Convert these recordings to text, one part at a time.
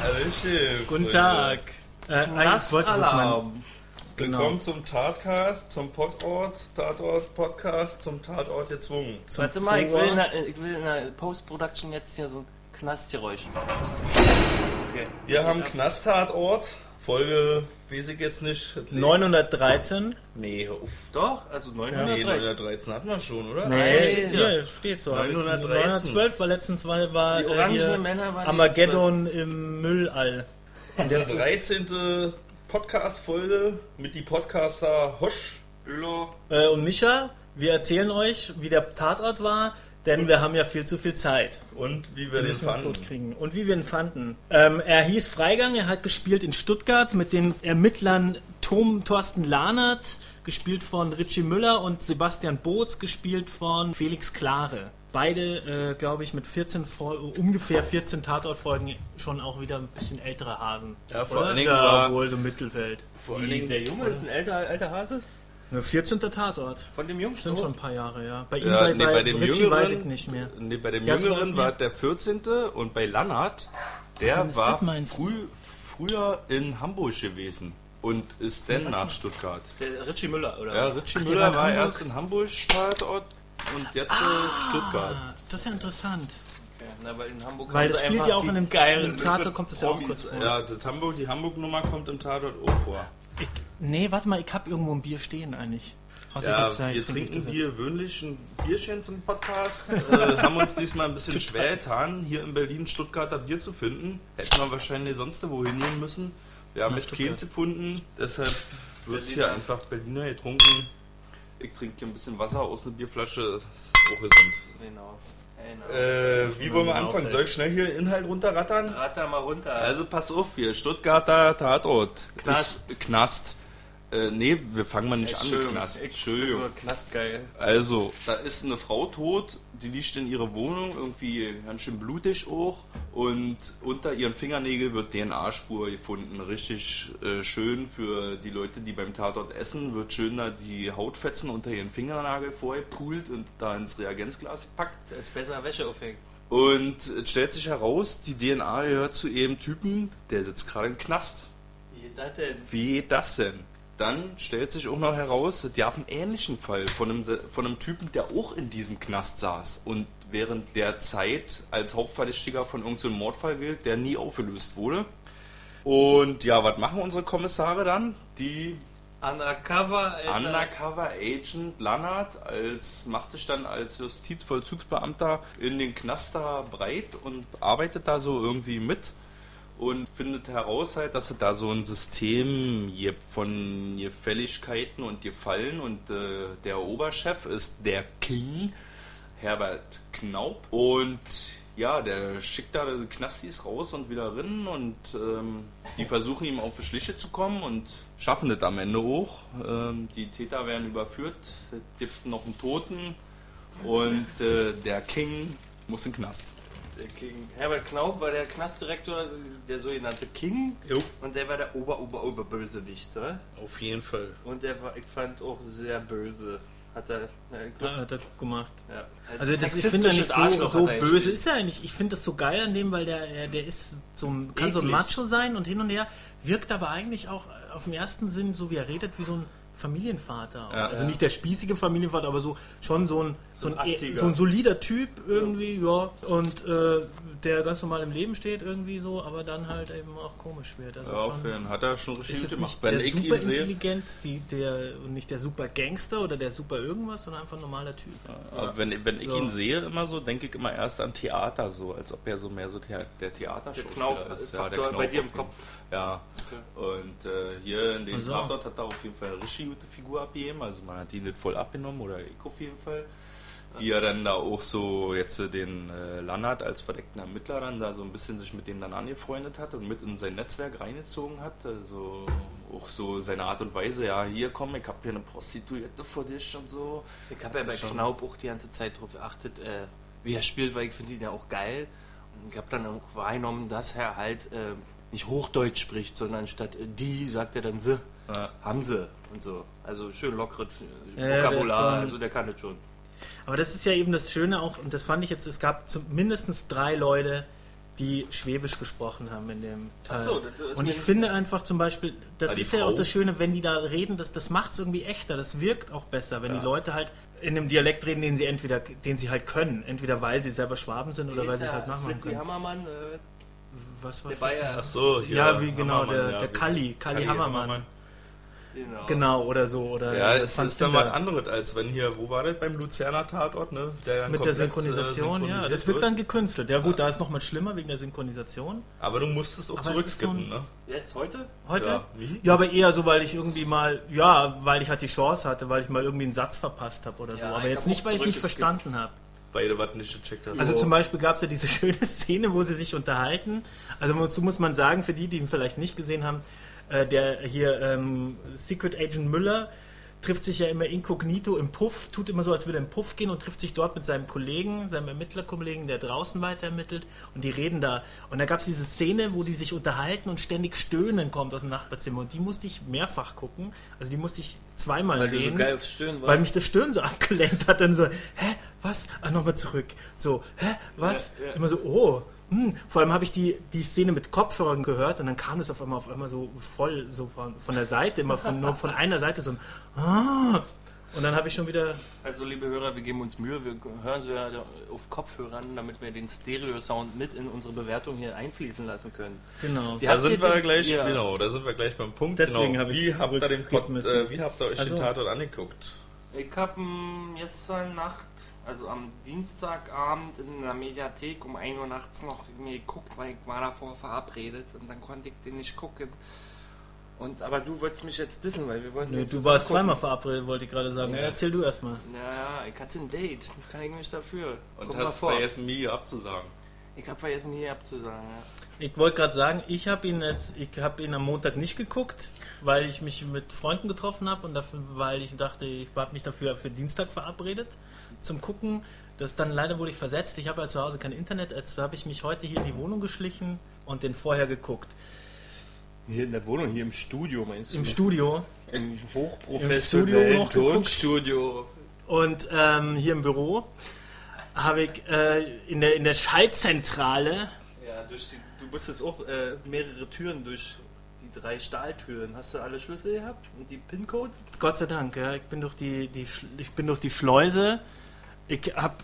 Hallöchen. Guten Freunde. Tag. Äh, eigentlich wollte ich Alarm. Genau. Willkommen zum Tatcast, zum Tatort, Tatort Podcast, zum Tatort gezwungen. zum Warte mal, ich will, in der, ich will in der Post-Production jetzt hier so ein Knastgeräusch. Okay. Wir haben Knasttatort, Folge, weiß ich jetzt nicht. 913. Nee, hör auf. Doch, also Nee, 913. 913 hatten wir schon, oder? Nee, Ah, steht hier. hier, steht so. 913. 912 war letztens war, war Die äh, orangenen hier Männer waren Armageddon im Müllall. Und Der jetzt ist, 13. Podcast-Folge mit die Podcaster Hosch, Ölo. äh, und Micha, wir erzählen euch, wie der Tatort war, denn wir haben ja viel zu viel Zeit. und wie wir Den den wir fanden. kriegen. Und wie wir ihn fanden. Ähm, er hieß Freigang, er hat gespielt in Stuttgart mit den Ermittlern Tom, Thorsten Lahnert, gespielt von Richie Müller und Sebastian Boots, gespielt von Felix Klare. Beide, äh, glaube ich, mit 14 Fol- ungefähr 14 Tatortfolgen schon auch wieder ein bisschen ältere Hasen. Ja, vor Oder? allen Dingen ja, wohl so Mittelfeld. Vor allen Dingen Der Junge ist ein alter, alter Hase Ne, 14. Tatort. von dem Jungen. Sind schon ein paar Jahre, ja. Bei ihm, Ja, bei, nee, bei, bei dem Richie Jüngeren, weiß ich nicht mehr. Nee, bei dem Der Jüngeren war der 14. und bei Lannert, der war früh, früher in Hamburg gewesen und ist dann nach Stuttgart. Der Richie Müller, oder? Ja, Richie Ach, Müller war in war Hamburg? erst in Hamburg Tatort und jetzt äh, Stuttgart. Ah, das ist ja interessant. Okay. Na, weil in Hamburg Weil das spielt ja auch in einem geilen Theater kommt das ja auch kurz vor. Ja, das Hamburg, die Hamburg-Nummer kommt im Tatort auch vor. Ich, nee, warte mal, ich hab irgendwo ein Bier stehen eigentlich. Außer ich Ja, Zeit, wir trinke ich trinken hier gewöhnlich ein Bierchen zum Podcast. äh, haben uns diesmal ein bisschen schwer getan, hier in Berlin Stuttgarter Bier zu finden. Hätten wir wahrscheinlich sonst wohin gehen müssen. Wir haben Nach jetzt keins gefunden, deshalb wird Berliner. hier einfach Berliner getrunken. Ich trinke hier ein bisschen Wasser aus einer Bierflasche, das ist auch gesund. Genau. Äh, wie wollen wir anfangen? Soll ich schnell hier den Inhalt runterrattern? Ratter mal runter. Also pass auf, hier, Stuttgarter Tatort. Knast. Ist, Knast. Äh, nee, wir fangen mal nicht an mit Entschuldigung, Knast. Ich bin Entschuldigung. so knastgeil. Also, da ist eine Frau tot, die liegt in ihrer Wohnung, irgendwie ganz schön blutig auch. Und unter ihren Fingernägeln wird DNA-Spur gefunden. Richtig äh, schön für die Leute, die beim Tatort essen, wird schön da die Hautfetzen unter ihren Fingernagel vorher poolt und da ins Reagenzglas gepackt. Da ist besser Wäsche aufhängen. Und es stellt sich heraus, die DNA gehört zu ihrem Typen, der sitzt gerade im Knast. Wie geht das denn? Wie geht das denn? Dann stellt sich auch noch heraus, die haben einen ähnlichen Fall von einem, von einem Typen, der auch in diesem Knast saß und während der Zeit als Hauptverdächtiger von irgendeinem Mordfall gilt, der nie aufgelöst wurde. Und ja, was machen unsere Kommissare dann? Die Undercover, Alter. Undercover Agent Lannert als, macht sich dann als Justizvollzugsbeamter in den Knast da breit und arbeitet da so irgendwie mit und findet heraus halt, dass es da so ein System gibt von Gefälligkeiten und Gefallen und äh, der Oberchef ist der King, Herbert Knaup und ja, der schickt da Knastis raus und wieder rein und ähm, die versuchen ihm auf die Schliche zu kommen und schaffen das am Ende auch. Ähm, die Täter werden überführt, gibt noch einen Toten und äh, der King muss in den Knast. Der King. Herbert Knaub war der Knastdirektor, der sogenannte King. Jo. Und der war der Ober, Ober, Oberbösewicht. Oder? Auf jeden Fall. Und der war, ich fand auch sehr böse. Hat er. Ja, hat er gut gemacht. ja. Also das, ich finde nicht so, so böse ist er eigentlich. Ich finde das so geil an dem, weil der, er- der ist so ein, kann so ein Eklig. Macho sein und hin und her, wirkt aber eigentlich auch auf dem ersten Sinn, so wie er redet, wie so ein Familienvater. Ja. also nicht der spießige Familienvater, aber so schon so ein so ein, ein so ein solider Typ irgendwie, ja. Und äh, der ganz normal im Leben steht irgendwie so, aber dann halt eben auch komisch wird. Also Ja, schon, auf jeden hat er schon richtig ist gemacht. nicht Wenn der ich super ihn sehe, intelligent, die, der, und nicht der super Gangster oder der super irgendwas, sondern einfach ein normaler Typ. Aber wenn, wenn ich So. ihn sehe, immer so, denke ich immer erst an Theater, so, als ob er so mehr so Thea der Theaterschauspieler Knaub ist. ist Faktor bei dir im Kopf. Ja, und äh, hier in dem Also. Tatort hat er auf jeden Fall eine richtig gute Figur abgegeben, also man hat ihn nicht voll abgenommen, oder ich auf jeden Fall. Wie er dann da auch so jetzt äh, den äh, Lannert als verdeckten Ermittler dann da so ein bisschen sich mit dem dann angefreundet hat und mit in sein Netzwerk reingezogen hat. Also auch so seine Art und Weise, ja, hier komm, ich hab hier eine Prostituierte vor dich und so. Ich habe ja bei schon- Knaub auch die ganze Zeit darauf geachtet, äh, wie er spielt, weil ich finde ihn ja auch geil. Und ich habe dann auch wahrgenommen, dass er halt äh, nicht Hochdeutsch spricht, sondern statt äh, die sagt er dann sie, Ja. haben sie und so. Also schön lockeres äh, Ja, Vokabular, so ein- also der kann das schon. Aber das ist ja eben das Schöne auch, und das fand ich jetzt, es gab zum, mindestens drei Leute, die Schwäbisch gesprochen haben in dem Teil. Ach so, das ist und ich finde einfach zum Beispiel, das ist ja auch Frau? das Schöne, wenn die da reden, das, das macht es irgendwie echter, das wirkt auch besser, wenn die Leute halt in einem Dialekt reden, den sie entweder, den sie halt können, entweder weil sie selber Schwaben sind oder weil sie es halt nachmachen Fritzi können. Hammermann, äh, Was war der ja- Ach so, hier, Ja, wie genau, Hammermann, der, ja, der wie- Kalli, Kalli Hammermann. Genau. Genau, oder so. Oder Ja, es ist dann mal Zinder. anderes, als wenn hier, wo war das beim Luzerner Tatort, ne? Der dann Mit der äh, Synchronisation, ja. Das wird wird. dann gekünstelt. Ja gut, da ist nochmal schlimmer wegen der Synchronisation. Aber du musst es auch Aber so zurückskippen, ein- ne? Jetzt heute? Heute? Ja? Ja, aber eher so, weil ich irgendwie mal, ja, weil ich halt die Chance hatte, weil ich mal irgendwie einen Satz verpasst habe oder so. Ja, aber jetzt nicht, weil ich nicht verstanden habe. Beide was nicht gecheckt hast. Also So. zum Beispiel gab es ja diese schöne Szene, wo sie sich unterhalten. Also dazu muss man sagen, für die, die ihn vielleicht nicht gesehen haben, äh, der hier ähm, Secret Agent Müller trifft sich ja immer inkognito im Puff, tut immer so, als würde er im Puff gehen und trifft sich dort mit seinem Kollegen, seinem Ermittlerkollegen, der draußen weiter ermittelt und die reden da. Und da gab es diese Szene, wo die sich unterhalten und ständig Stöhnen kommt aus dem Nachbarzimmer und die musste ich mehrfach gucken. Also die musste ich zweimal Weil sehen. so. Weil mich das Stöhnen so abgelenkt hat, dann so, hä, was? Ah, nochmal zurück. So, hä, was? Ja, ja. Immer so, oh. Hm. Vor allem habe ich die, die Szene mit Kopfhörern gehört und dann kam das auf einmal auf einmal so voll so von, von der Seite, immer von, nur von einer Seite so ein ah. Und dann habe ich schon wieder. Also, liebe Hörer, wir geben uns Mühe, wir hören so ja auf Kopfhörern, damit wir den Stereo-Sound mit in unsere Bewertung hier einfließen lassen können. Genau. Wie da sind wir den- gleich, ja. genau, da sind wir gleich beim Punkt. Deswegen genau. habe ich wie habt ihr den Pod, äh, Wie habt ihr euch Also- den Tatort angeguckt? Ich habe gestern Nacht, also am Dienstagabend in der Mediathek um 1 Uhr nachts noch mir geguckt, weil ich war davor verabredet und dann konnte ich den nicht gucken. Und, aber du wolltest mich jetzt dissen, weil wir wollten Nö, du warst gucken. zweimal verabredet, wollte ich gerade sagen. Ja, erzähl du erstmal. Ja, ich hatte ein Date, kann ich nicht dafür. Und mal hast vor. vergessen, mir abzusagen. Ich habe vergessen, hier abzusagen. Ja. Ich wollte gerade sagen, ich habe ihn jetzt, ich habe ihn am Montag nicht geguckt, weil ich mich mit Freunden getroffen habe und dafür, weil ich dachte, ich habe mich dafür für Dienstag verabredet zum Gucken. Das dann leider wurde ich versetzt. Ich habe ja zu Hause kein Internet, also habe ich mich heute hier in die Wohnung geschlichen und den vorher geguckt. Hier in der Wohnung, hier im Studio meinst du? Im Studio Im hochprofessionellen. Tonstudio. und ähm, hier im Büro habe ich äh, in, der, in der Schaltzentrale Ja, durch die, du musstest auch äh, mehrere Türen durch die drei Stahltüren. Hast du alle Schlüssel gehabt und die PIN-Codes? Gott sei Dank, ja. Ich bin durch die, die ich bin durch die Schleuse. Ich hab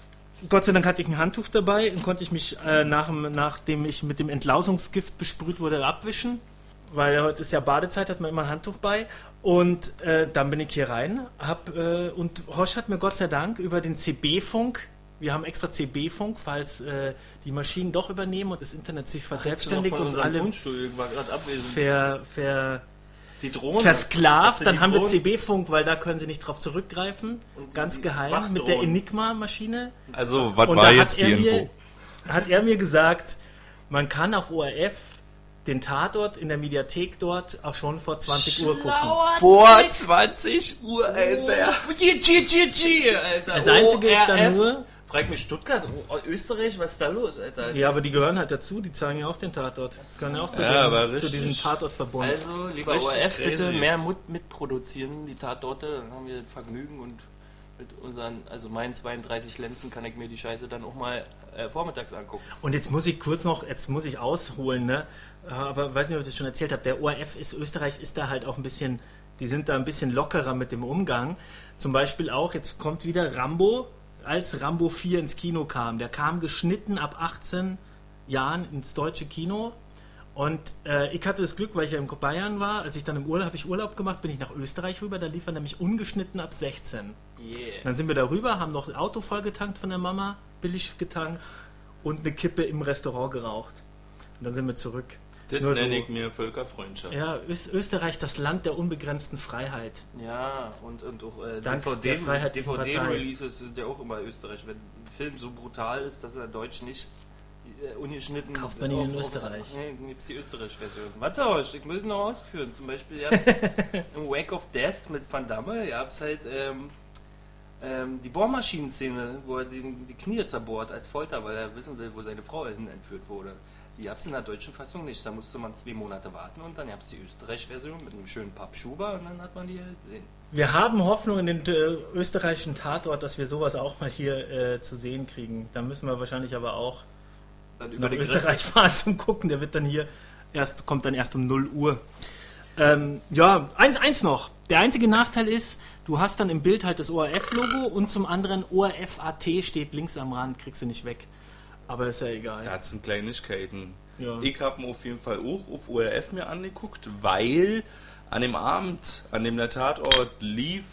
Gott sei Dank hatte ich ein Handtuch dabei und konnte ich mich äh, nach, dem- nachdem ich mit dem Entlausungsgift besprüht wurde abwischen. Weil heute ist ja Badezeit, hat man immer ein Handtuch bei. Und äh, dann bin ich hier rein. Hab, äh, und Hosch hat mir Gott sei Dank über den CB-Funk, wir haben extra CB-Funk, falls äh, die Maschinen doch übernehmen und das Internet sich verselbstständigt und alle ver, ver, Die Drohne. Versklavt, dann die haben wir? CB-Funk, weil da können sie nicht drauf zurückgreifen. Und Ganz geheim mit der. Enigma-Maschine. Also, was Und war da hat jetzt die er, Info? mir, hat er mir gesagt, man kann auf ORF den Tatort in der Mediathek dort auch schon vor 20 Uhr gucken. Vor 20 Uhr, Alter. G, G, G, G, Alter. Das Einzige ist dann nur, Frag mich Stuttgart, oh, Österreich, was ist da los, Alter? ja, aber die gehören halt dazu, die zeigen ja auch den Tatort. Gehören ja auch zu, Ja, dem, aber zu richtig. diesem Tatortverbund. Also, lieber Richtig ORF, bitte mehr Mut mitproduzieren, die Tatorte, dann haben wir das Vergnügen und mit unseren, also meinen 32 Lenzen kann ich mir die Scheiße dann auch mal äh, vormittags angucken. Und jetzt muss ich kurz noch, jetzt muss ich ausholen, ne? Aber weiß nicht, ob ich das schon erzählt habe. Der ORF ist, Österreich ist da halt auch ein bisschen, die sind da ein bisschen lockerer mit dem Umgang. Zum Beispiel auch, jetzt kommt wieder Rambo, als Rambo 4 ins Kino kam. Der kam geschnitten ab 18 Jahren ins deutsche Kino. Und äh, ich hatte das Glück, weil ich ja in Bayern war, als ich dann im Urlaub, habe ich Urlaub gemacht, bin ich nach Österreich rüber, da lief er nämlich ungeschnitten ab 16. Yeah. Dann sind wir da rüber, haben noch ein Auto voll getankt von der Mama, billig getankt und eine Kippe im Restaurant geraucht. Und dann sind wir zurück. Das Nur so- nenne ich mir Völkerfreundschaft. Ja, Ös Österreich, das Land der unbegrenzten Freiheit. Ja, und, und auch äh. DVD-Releases sind ja auch immer Österreich. Wenn ein Film so brutal ist, dass er deutsch nicht äh, ungeschnitten Kauft man ihn in Österreich. nee, gibt es die Österreich-Version. Warte, ich will noch ausführen. Zum Beispiel gab's im Wake of Death mit Van Damme gab es halt ähm, ähm, die Bohrmaschinenszene, wo er den, die Knie zerbohrt als Folter, weil er wissen will, wo seine Frau hin entführt wurde. Die gab es in der deutschen Fassung nicht. Da musste man zwei Monate warten und dann gab es die Österreich-Version mit einem schönen Pappschuber und dann hat man die gesehen. Wir haben Hoffnung in den äh, österreichischen Tatort, dass wir sowas auch mal hier äh, zu sehen kriegen. Da müssen wir wahrscheinlich aber auch nach Österreich Grenze. fahren zum Gucken. Der wird dann hier erst, kommt dann erst um 0 Uhr. Ähm, ja, eins, eins noch. Der einzige Nachteil ist, du hast dann im Bild halt das ORF-Logo und zum anderen ORF.at steht links am Rand, kriegst du nicht weg. Aber ist ja egal. Das sind Kleinigkeiten. Ja. Ich habe mir auf jeden Fall auch auf ORF mir angeguckt, weil an dem Abend, an dem der Tatort lief,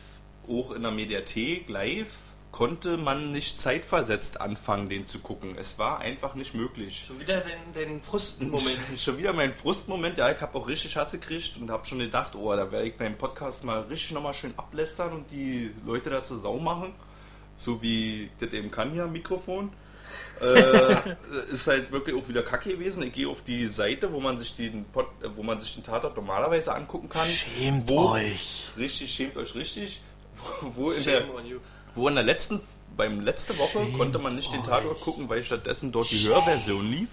auch in der Mediathek live, konnte man nicht zeitversetzt anfangen, den zu gucken. Es war einfach nicht möglich. Schon wieder den, den Frustenmoment. Schon wieder mein Frustmoment. Ja, ich habe auch richtig Hasse gekriegt und habe schon gedacht, oh, da werde ich beim Podcast mal richtig nochmal schön ablästern und die Leute dazu sau machen. So wie ich das eben kann hier am Mikrofon. Äh, ist halt wirklich auch wieder kacke gewesen. Ich gehe auf die Seite, wo man sich den, Pod, äh, wo man sich den Tatort normalerweise angucken kann. Schämt wo, euch. Richtig, schämt euch richtig. Wo in der, wo in der letzten, beim letzte Woche Schämt konnte man nicht den euch. Tatort gucken, weil stattdessen dort die Hörversion lief.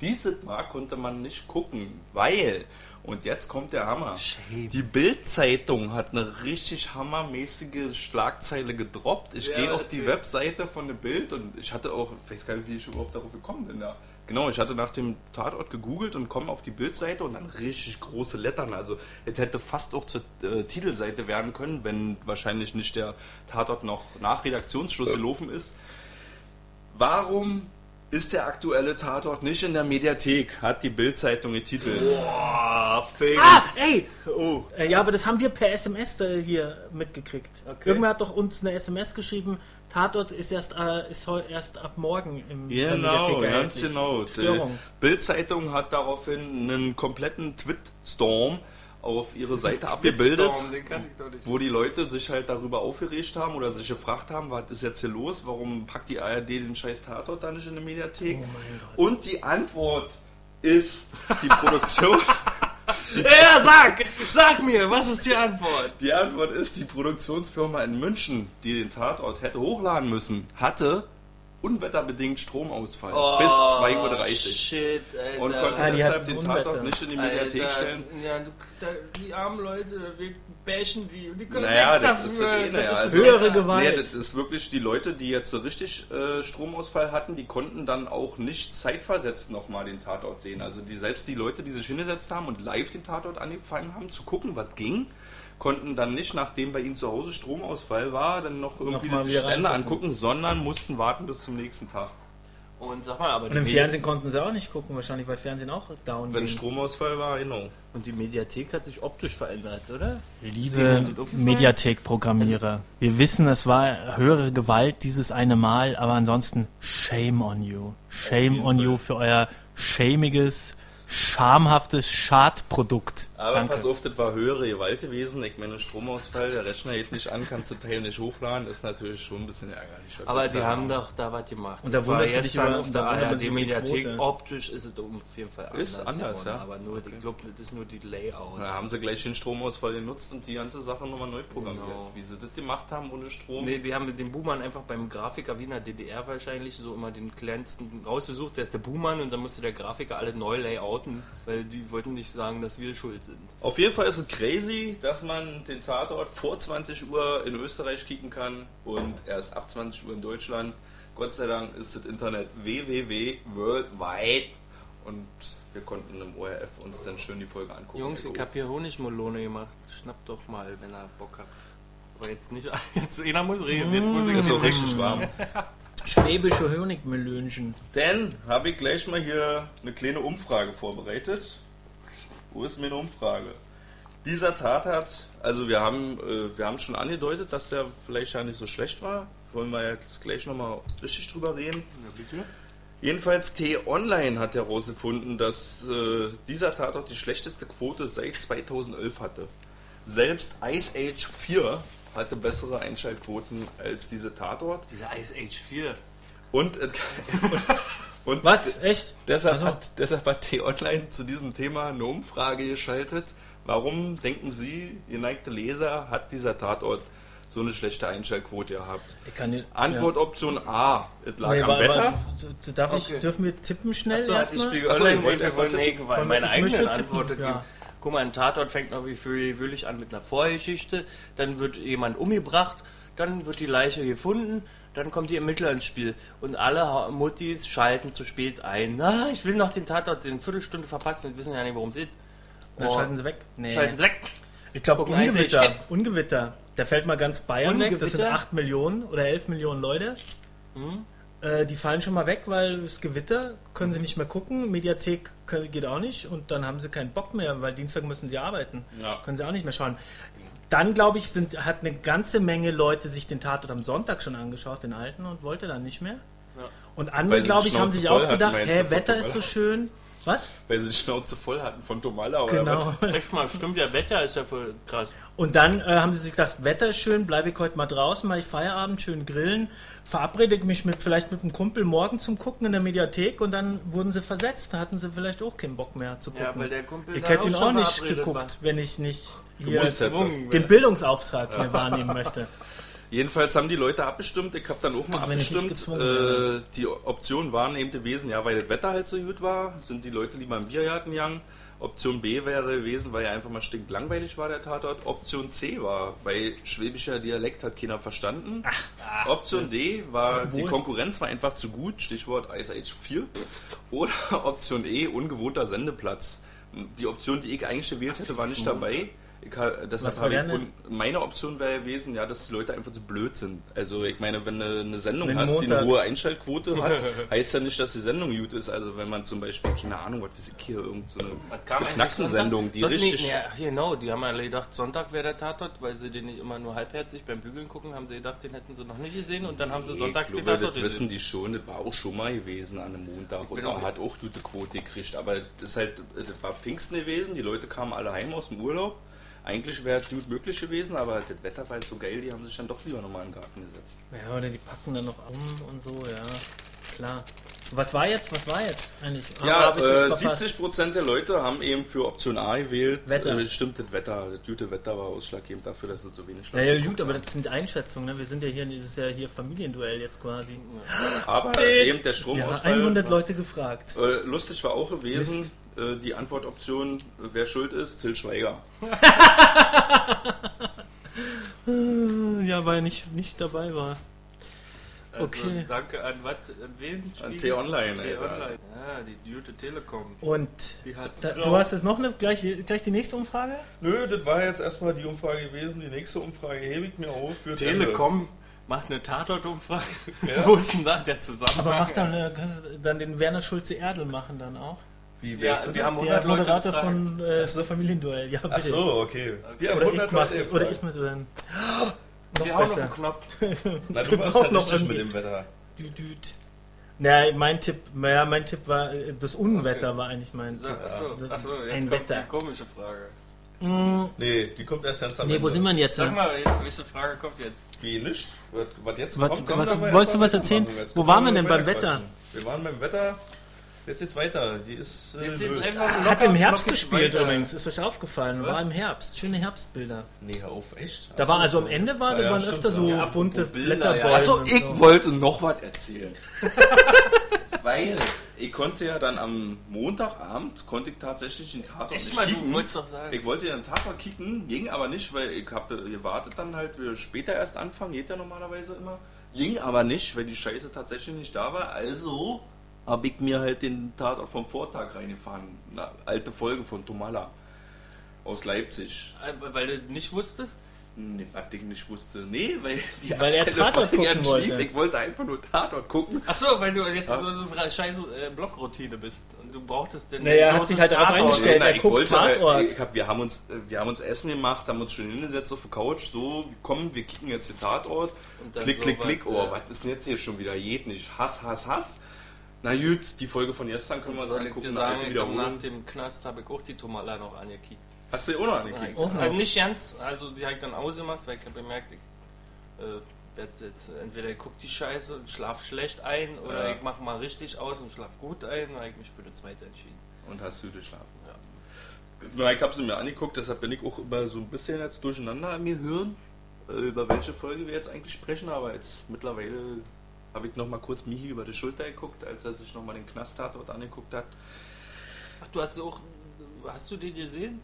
Dieses Mal konnte man nicht gucken, weil, und jetzt kommt der Hammer, Shame. die Bild-Zeitung hat eine richtig hammermäßige Schlagzeile gedroppt. Ich Ja, gehe auf die. Webseite von dem Bild und ich hatte auch, ich weiß gar nicht, wie ich überhaupt darauf gekommen bin. Ja. Genau, ich hatte nach dem Tatort gegoogelt und komme auf die Bildseite und dann richtig große Lettern. Also es hätte fast auch zur äh, Titelseite werden können, wenn wahrscheinlich nicht der Tatort noch nach Redaktionsschluss gelaufen ist. Warum ist der aktuelle Tatort nicht in der Mediathek? Hat die Bildzeitung getitelt. Boah, fake. Ah, ey! Oh. Äh, ja, aber das haben wir per SMS hier mitgekriegt. Okay. Irgendwer hat doch uns eine SMS geschrieben, Tatort ist erst, äh, ist erst ab morgen im in der Genau, Mediathek ganz genau. Störung. Bild-Zeitung hat daraufhin einen kompletten Twit-Storm auf ihre Seite abgebildet, wo die Leute sich halt darüber aufgeregt haben oder sich gefragt haben, was ist jetzt hier los, warum packt die ARD den scheiß Tatort da nicht in der Mediathek? Oh. Und die Antwort ist, die Produktion, Ja, sag! Sag mir, was ist die Antwort? die Antwort ist, die Produktionsfirma in München, die den Tatort hätte hochladen müssen, hatte unwetterbedingt Stromausfall bis 2.30 Uhr. Shit, Alter. und konnte Ah, deshalb den Unwetter. Tatort nicht in die Mediathek Alter, stellen. Ja, du, da, die armen Leute, wir bashen die und die können Naja, nichts das ist dafür. das eh, naja, das ist also- Höhere. Gewalt. Nee, das ist wirklich die Leute, die jetzt so richtig äh, Stromausfall hatten, die konnten dann auch nicht zeitversetzt nochmal den Tatort sehen. Also die, selbst die Leute, die sich hingesetzt haben und live den Tatort angefangen haben zu gucken, was ging, konnten dann nicht, nachdem bei ihnen zu Hause Stromausfall war, dann noch irgendwie Stände reingucken. angucken, sondern mussten warten bis zum nächsten Tag. Und sag mal, aber Und im Medi- Fernsehen konnten sie auch nicht gucken, wahrscheinlich, weil Fernsehen auch down Wenn ging. Stromausfall war, genau. Und die Mediathek hat sich optisch verändert, oder? Liebe Mediathek-Programmierer, wir wissen, es war höhere Gewalt dieses eine Mal, aber ansonsten shame on you. Shame on you für euer schämiges, schamhaftes Schadprodukt. Aber Danke. pass auf, das war höhere Gewalt gewesen. Ich meine, Stromausfall, der Rechner geht nicht an, kannst du Teil nicht hochladen, ist natürlich schon ein bisschen ärgerlich. Aber die haben doch da was gemacht. Und da wunderst du dich über- auf da der ARD-Mediathek. Optisch ist es auf jeden Fall anders. Ist anders, geworden, ja. Aber nur, Okay. ich glaube, das ist nur die Layout. Da haben sie gleich den Stromausfall genutzt und die ganze Sache nochmal neu programmiert. Genau. Wie sie das gemacht haben ohne Strom. Nee, die haben mit dem Buhmann einfach beim Grafiker wie in der DDR wahrscheinlich so immer den kleinsten rausgesucht, der ist der Buhmann und dann musste der Grafiker alle neu layouten, weil die wollten nicht sagen, dass wir schuld sind. Auf jeden Fall ist es crazy, dass man den Tatort vor 20 Uhr in Österreich kicken kann und erst ab 20 Uhr in Deutschland. Gott sei Dank ist das Internet www worldwide und wir konnten im ORF uns dann schön die Folge angucken. Jungs, ich habe hier Honigmelone gemacht. Schnappt doch mal, wenn ihr Bock habt. Aber jetzt nicht, jetzt einer muss reden, jetzt muss ich ist so richtig warm. Schwäbische Honigmelönchen. Dann habe ich gleich mal hier eine kleine Umfrage vorbereitet. Wo ist meine Umfrage? Dieser Tatort, also wir haben, äh, wir haben schon angedeutet, dass der vielleicht ja nicht so schlecht war. Wollen wir jetzt gleich nochmal richtig drüber reden. Jedenfalls T-Online hat herausgefunden, dass äh, dieser Tatort die schlechteste Quote seit 2011 hatte. Selbst Ice Age 4 hatte bessere Einschaltquoten als diese Tatort. Diese Ice Age 4. Und, äh, und Was? Echt? Deshalb, Also- hat, deshalb hat T-Online zu diesem Thema eine Umfrage geschaltet. Warum denken Sie, geneigte Leser, hat dieser Tatort so eine schlechte Einschaltquote gehabt? Ich kann den, Antwortoption A, es lag Nee, am Wetter. d- Darf ich, Okay. dürfen wir tippen schnell die erstmal? Achso, Online ihr wollt wir erst wollen mal nee, weil meine ich eigenen Antworten ja. geben. Guck mal, ein Tatort fängt noch wie fröhlich an mit einer Vorgeschichte, dann wird jemand umgebracht, dann wird die Leiche gefunden, dann kommt die Ermittler ins Spiel und alle Muttis schalten zu spät ein. Na, ich will noch den Tatort sehen, eine Viertelstunde verpasst und wissen ja nicht, worum es geht. Dann Oh, schalten sie weg. Nee. Schalten sie weg. Ich glaube, Ungewitter. Ungewitter. Da fällt mal ganz Bayern weg. Das sind Ungewitter? 8 Millionen oder 11 Millionen Leute. Hm? Äh, die fallen schon mal weg, weil es Gewitter, können sie nicht mehr gucken. Mediathek können- geht auch nicht und dann haben sie keinen Bock mehr, weil Dienstag müssen sie arbeiten. Ja. Können sie auch nicht mehr schauen. Dann, glaube ich, sind, hat eine ganze Menge Leute sich den Tatort am Sonntag schon angeschaut, den alten, und wollte dann nicht mehr. Ja. Und andere, glaube ich, haben sich auch gedacht, hä, Wetter ist so schön. Was? Weil sie die Schnauze voll hatten von Tomala oder Genau. was? Echt mal, stimmt, der Wetter ist ja voll krass. Und dann äh, haben sie sich gedacht, Wetter ist schön, bleibe ich heute mal draußen, mache ich Feierabend, schön grillen, verabrede ich mich mit, vielleicht mit einem Kumpel morgen zum Gucken in der Mediathek und dann wurden sie versetzt. Da hatten sie vielleicht auch keinen Bock mehr zu gucken. Ja, weil der Kumpel ich hätte ihn auch nicht geguckt, war. wenn ich nicht hier den Bildungsauftrag hier wahrnehmen möchte. Jedenfalls haben die Leute abgestimmt, ich habe dann auch mal abgestimmt. Äh, die Option waren eben gewesen, ja, weil das Wetter halt so gut war, sind die Leute lieber im Biergarten gegangen. Option B wäre gewesen, weil ja einfach mal stinklangweilig war der Tatort. Option C war, weil schwäbischer Dialekt hat keiner verstanden. Option D war, die Obwohl. Konkurrenz war einfach zu gut, Stichwort Ice Age 4. Oder Option E, ungewohnter Sendeplatz. Die Option, die ich eigentlich gewählt hätte, war nicht dabei. Ich, ha- deshalb Was war habe ich, und meine Option wäre gewesen, ja, dass die Leute einfach zu blöd sind. Also ich meine, wenn du eine Sendung Wenn hast, die Montag- eine hohe Einschaltquote hat, heißt ja nicht, dass die Sendung gut ist. Also wenn man zum Beispiel, keine Ahnung, was weiß ich hier, irgend so eine Was kam eigentlich Knackensendung, die Sonntag? richtig... Nee, ja, genau, die haben alle gedacht, Sonntag wäre der Tatort, weil sie den nicht immer nur halbherzig beim Bügeln gucken, haben sie gedacht, den hätten sie noch nicht gesehen und dann haben sie Sonntag ich den glaube, Tatort das wissen die schon, das war auch schon mal gewesen an einem Montag und da auch- hat auch gute Quote gekriegt. Aber das ist halt, das war Pfingsten gewesen, die Leute kamen alle heim aus dem Urlaub. Eigentlich wäre es möglich gewesen, aber das Wetter war halt so geil, die haben sich dann doch lieber nochmal in den Garten gesetzt. Ja, oder die packen dann noch um und so, ja, klar. Was war jetzt? Was war jetzt eigentlich? Ja, ich jetzt äh, verpasst? 70% der Leute haben eben für Option A gewählt. Wetter. Äh, stimmt, das Wetter, das gute Wetter war ausschlaggebend dafür, dass es so wenig Ja, ja, geguckt gut, aber das sind Einschätzungen, ne? Wir sind ja hier, das ist ja hier Familienduell jetzt quasi. Aber eben der Ja, Stromausfall. 100 Leute gefragt. Äh, lustig war auch gewesen, äh, die Antwortoption, äh, wer schuld ist, Till Schweiger. Ja, weil er nicht, nicht dabei war. Also, Okay. danke an was? An wen? An? T-Online, T-Online. Ja, die gute Telekom. Und Die hat's da, du hast jetzt noch eine, gleich, gleich die nächste Umfrage? Nö, das war jetzt erstmal die Umfrage gewesen. Die nächste Umfrage hebe ich mir auf für Telekom macht eine Tatortumfrage. Wo ist denn da der Zusammenhang? Aber mach dann, äh, kannst du dann den Werner Schulze Erdel machen dann auch. Wie Ja, wär's denn? wir haben Der 100 Leute Moderator gefragt. von äh, Familienduell. Ja, bitte. Ach so, okay. Wir haben Oder 100 ich, mach, Leute oder gefragt. ich mach dann. Noch Wir auf besser. den Knopf. Na, wir du warst ja noch mit dem Wetter. Düt, düt. Na, mein Tipp, ja, mein Tipp war, äh, das Unwetter Okay. war eigentlich mein Tipp. Achso, Das- achso, jetzt ein kommt Wetter. die komische Frage. Mm, Nee, die kommt erst ganz am nee, Ende. wo sind wir denn jetzt? Sag ne? mal, jetzt, welche Frage kommt jetzt? Wie nicht? Was, was jetzt Was- kommt, kommt was- wolltest du mal was erzählen? Wo waren wir mal denn beim Wetter? quatschen. Wir waren beim Wetter. Jetzt geht's weiter. Die ist äh, Jetzt löst. einfach Hat im Herbst gespielt weiter. übrigens, ist euch aufgefallen. War im Herbst. Schöne Herbstbilder. Nee, hör auf, echt? Da war so. also am Ende waren, Ja, ja, waren öfter so ja. bunte Blätterbäume. ja. Achso, ich so. wollte noch was erzählen. Weil ich konnte ja dann am Montagabend konnte ich tatsächlich den Tatort Echt nicht kicken. wolltest doch sagen. Ich wollte ja den Tatort kicken, ging aber nicht, weil ich habe gewartet dann halt, wir später erst anfangen, geht ja normalerweise immer. Ging aber nicht, weil die Scheiße tatsächlich nicht da war. Also habe ich mir halt den Tatort vom Vortag reingefahren. Eine alte Folge von Tomala aus Leipzig. Äh, Weil du nicht wusstest? Nee, was ich nicht wusste. Nee, weil die Weil er Tatort Folge ja gucken schlief. wollte. Ich wollte einfach nur Tatort gucken. Achso, weil du jetzt Ja. so so eine scheiße äh, Blockroutine bist. Und du brauchtest denn. Naja, er hat sich halt darauf eingestellt. Na, er guckt halt- Tatort. ich hab, wir, haben uns, äh, wir haben uns Essen gemacht, haben uns schon hingesetzt auf der Couch. So, komm, wir kicken jetzt den Tatort. Und dann Klick, so klick, klick. Oh, äh, was ist denn jetzt hier schon wieder? Geht nicht. Hass, Hass, Hass. Na gut, die Folge von gestern können wir uns ich angucken. eine sagen, ich nach dem Knast habe ich auch die Tomala noch angekickt. Hast du auch noch angekickt? Auch noch. Also nicht ganz, also die habe ich dann ausgemacht, weil ich habe bemerkt, ich äh, werd jetzt, entweder ich gucke die Scheiße und schlaf schlecht ein oder Ja. ich mache mal richtig aus und schlaf gut ein, dann habe ich mich für die zweite entschieden. Und hast du geschlafen? Ja. Na, ich habe sie mir angeguckt, deshalb bin ich auch immer so ein bisschen jetzt durcheinander im Gehirn, äh, über welche Folge wir jetzt eigentlich sprechen, aber jetzt mittlerweile habe ich noch mal kurz Michi über die Schulter geguckt, als er sich noch mal den Knasttatort angeguckt hat. Ach, du hast auch, hast du den gesehen?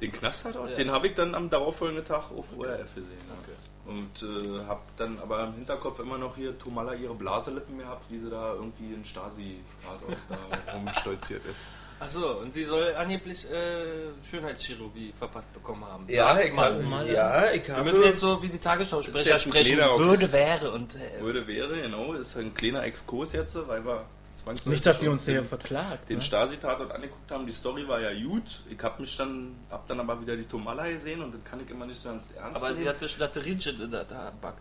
Den Knasttatort? Ja. Den habe ich dann am darauffolgenden Tag auf ORF gesehen. ja. Und äh, habe dann aber im Hinterkopf immer noch hier Tomala ihre Blaselippen gehabt, wie sie da irgendwie in Stasi-Tatort da rumstolziert ist. Achso, und sie soll angeblich äh, Schönheitschirurgie verpasst bekommen haben. Ja, ich mal. kann, ja, ich Wir habe... müssen jetzt so wie die Tagesschausprecher sprechen. Würde, wäre und. Äh, Würde, wäre, genau, ist ein kleiner Exkurs jetzt, weil wir zwangsläufig Nicht, dass die uns den- hier verklagt. den Ne? Stasi-Tatort angeguckt haben. Die Story war ja gut. Ich habe mich dann, hab dann aber wieder die Tomala gesehen und das kann ich immer nicht so ernst ernst aber sie nehmen. hatte Schnatterinchen in der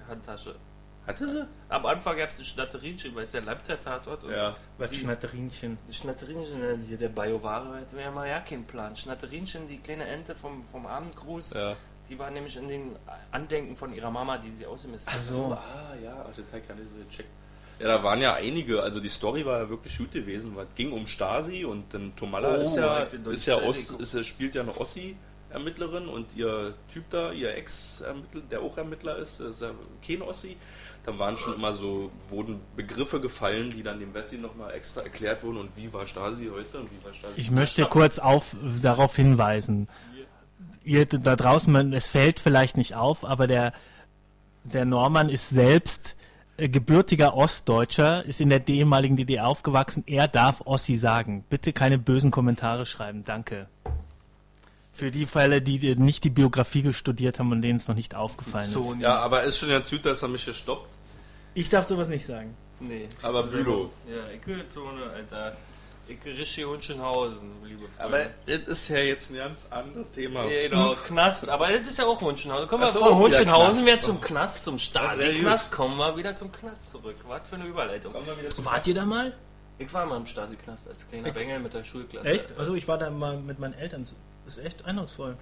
Handtasche. Hatte sie? Am Anfang gab es ein Schnatterinchen, weil es ja Leipziger Tatort und Ja. Was Die- Schnatterinchen. Die Schnatterinchen, äh, hier der Bioware, hatten wir ja mal ja keinen Plan. Schnatterinchen, die kleine Ente vom, vom Abendgruß, Ja. die war nämlich in den Andenken von ihrer Mama, die sie ausgemistet Ach hat. so. Ah, ja, ach, das habe ich gar nicht so gecheckt. Ja, da waren ja einige, also die Story war ja wirklich gut gewesen. Es ging um Stasi und dann Tomala Oh, ist ja, ich den ist ja Ost, ist, spielt ja eine Ossi-Ermittlerin und ihr Typ da, ihr Ex-Ermittler, der auch Ermittler ist, ist ja kein Ossi. Dann waren schon immer so, wurden Begriffe gefallen, die dann dem Wessi nochmal extra erklärt wurden und wie war Stasi heute und wie war Stasi. Ich möchte kurz auf, darauf hinweisen. Ihr da draußen, man, es fällt vielleicht nicht auf, aber der, der Norman ist selbst äh, gebürtiger Ostdeutscher, ist in der ehemaligen DDR aufgewachsen. Er darf Ossi sagen. Bitte keine bösen Kommentare schreiben. Danke. Für die Fälle, die nicht die Biografie studiert haben und denen es noch nicht aufgefallen ist. Ja, aber ist schon ganz gut, dass er mich gestoppt. Ich darf sowas nicht sagen. Nee. Aber Bülow. Ja, ich gehöre Zone, Alter. Ich rische Hunschenhausen, liebe Freunde. Aber das ist ja jetzt ein ganz anderes Thema. Ja, genau, Knast. Aber das ist ja auch Hunschenhausen. Kommen wir so, von Hunschenhausen wieder zum Knast, zum gut. Stasi-Knast. Kommen wir wieder zum Knast zurück. Was für eine Überleitung. Kommen wir wieder zu- Wart ihr da mal? Ich war mal im Stasi-Knast als kleiner Bengel mit der Schulklasse. Echt? Also ich war da mal mit meinen Eltern. Das ist echt eindrucksvoll.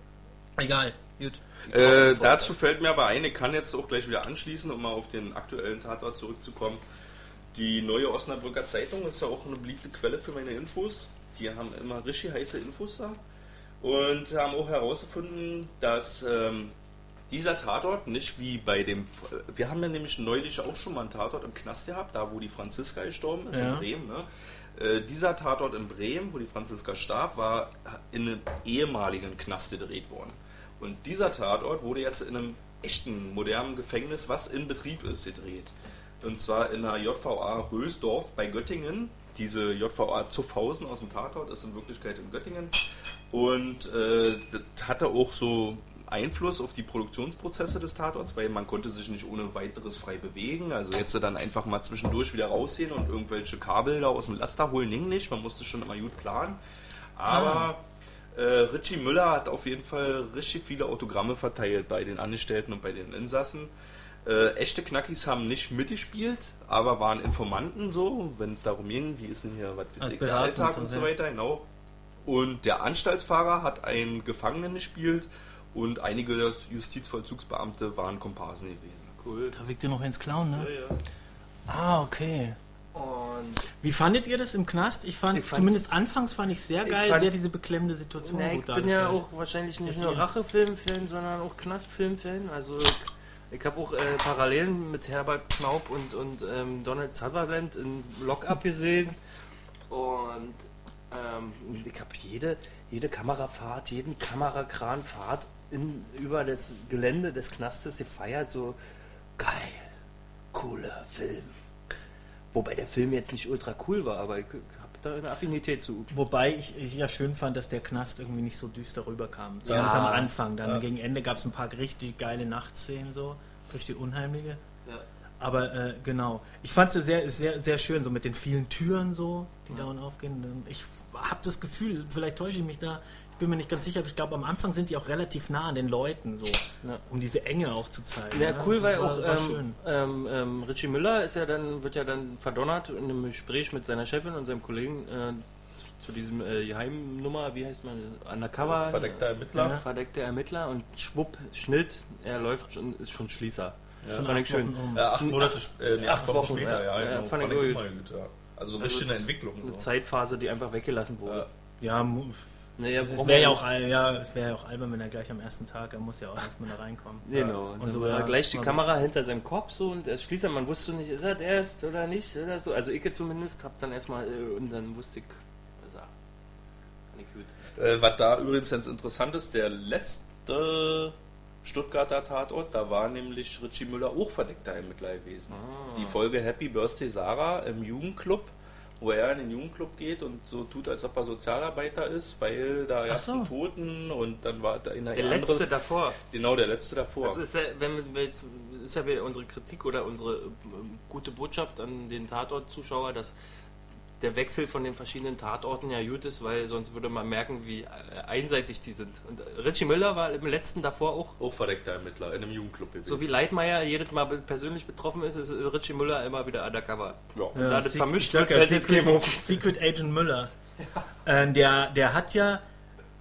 Egal. Gut. Äh, dazu fällt mir aber ein, ich kann jetzt auch gleich wieder anschließen, um mal auf den aktuellen Tatort zurückzukommen. Die neue Osnabrücker Zeitung ist ja auch eine beliebte Quelle für meine Infos. Die haben immer richtig heiße Infos da. Und haben auch herausgefunden, dass ähm, dieser Tatort nicht wie bei dem. Wir haben ja nämlich neulich auch schon mal einen Tatort im Knast gehabt, da wo die Franziska gestorben ist, Ja. in Bremen. Ne? Äh, dieser Tatort in Bremen, wo die Franziska starb, war in einem ehemaligen Knast gedreht worden. Und dieser Tatort wurde jetzt in einem echten modernen Gefängnis, was in Betrieb ist, gedreht. Und zwar in der JVA Rösdorf bei Göttingen. Diese JVA Zuffhausen aus dem Tatort ist in Wirklichkeit in Göttingen. Und äh, das hatte auch so Einfluss auf die Produktionsprozesse des Tatorts, weil man konnte sich nicht ohne weiteres frei bewegen. Also jetzt dann einfach mal zwischendurch wieder rausgehen und irgendwelche Kabel da aus dem Laster holen, ging nicht. Man musste schon immer gut planen. Aber äh, Richie Müller hat auf jeden Fall richtig viele Autogramme verteilt bei den Angestellten und bei den Insassen. Äh, echte Knackis haben nicht mitgespielt, aber waren Informanten so, wenn es darum ging, wie ist denn hier, was ich, der Alltag und so weiter, genau. Und der Anstaltsfahrer hat einen Gefangenen gespielt und einige Justizvollzugsbeamte waren Komparsen gewesen. Cool. Da wirkt ihr noch ins Klauen, ne? Ja, ja. Ah, okay. Und Wie fandet ihr das im Knast? Ich fand, Ich zumindest anfangs fand ich sehr Ich geil, fand- sehr diese beklemmende Situation Na, ich gut bin ja auch wahrscheinlich nicht Erzähl. nur Rachefilm-Fan, sondern auch Knastfilm-Fan. Also ich, ich habe auch äh, Parallelen mit Herbert Knaub und, und ähm, Donald Sutherland in Lock-Up gesehen. Und ähm, ich habe jede, jede Kamerafahrt, jeden Kamerakranfahrt in, über das Gelände des Knastes gefeiert. So geil, cooler Film. Wobei der Film jetzt nicht ultra cool war, aber ich habe da eine Affinität zu. Wobei ich, ich ja schön fand, dass der Knast irgendwie nicht so düster rüberkam. Ja. Zumindest am Anfang. Dann Ja. gegen Ende gab es ein paar richtig geile Nachtszenen so, durch die Unheimliche. Ja. Aber äh, genau. Ich fand es sehr, sehr, sehr schön, so mit den vielen Türen so, die da und aufgehen. Ich habe das Gefühl, vielleicht täusche ich mich da, bin mir nicht ganz sicher, aber ich glaube, am Anfang sind die auch relativ nah an den Leuten, so, Ja. um diese Enge auch zu zeigen. Ja, ne? cool, weil war, auch war ähm, schön. ähm, ähm, Richie Müller ist ja dann, wird ja dann verdonnert in einem Gespräch mit seiner Chefin und seinem Kollegen äh, zu, diesem äh, Geheimnummer, wie heißt man, Undercover? Verdeckter Ermittler. Ja. Verdeckter Ermittler und schwupp, Schnitt, er läuft schon, ist schon Schließer. Schon fand acht ich schön. Wochen um. Äh, acht Monate, äh, nee, acht, Acht Wochen, Wochen, später, ja. ja, Ja, genau. fand ich Fand ich gut, ja. Also so Also richtig eine Entwicklung. Eine So. Zeitphase, die einfach weggelassen wurde. Ja. Ja, mu- Nee, ja, es wäre ja auch, ja, es wäre ja auch albern, wenn er gleich am ersten Tag, er muss ja auch erstmal da reinkommen. Genau, und, Und so, war ja. gleich die Kamera hinter seinem Kopf so und als Schließer, man wusste nicht, ist er der erst oder nicht oder so. Also ich zumindest hab dann erstmal äh, und dann wusste ich, ist er. Kann nicht gut. Äh, was da übrigens ganz interessant ist, der letzte Stuttgarter Tatort, da war nämlich Richie Müller auch verdeckter Ermittler gewesen. Ah. Die Folge Happy Birthday Sarah im Jugendclub, wo er in den Jugendclub geht und so tut, als ob er Sozialarbeiter ist, weil da es so. einen Toten und dann war da in der Der letzte davor. Genau, der letzte davor. Das ist ja, wenn wir jetzt, ist ja wieder unsere Kritik oder unsere ähm, gute Botschaft an den Tatort-Zuschauer, dass der Wechsel von den verschiedenen Tatorten ja gut ist, weil sonst würde man merken, wie äh, einseitig die sind. Und Richie Müller war im letzten davor auch, auch verdeckter Ermittler in einem Jugendclub gewesen. so wie Leitmeier jedes Mal persönlich betroffen ist, ist Richie Müller immer wieder undercover. ja. Und da das Sec- vermischt wird, ja, Secret, Secret, Agent Müller. Ähm, der, der hat ja,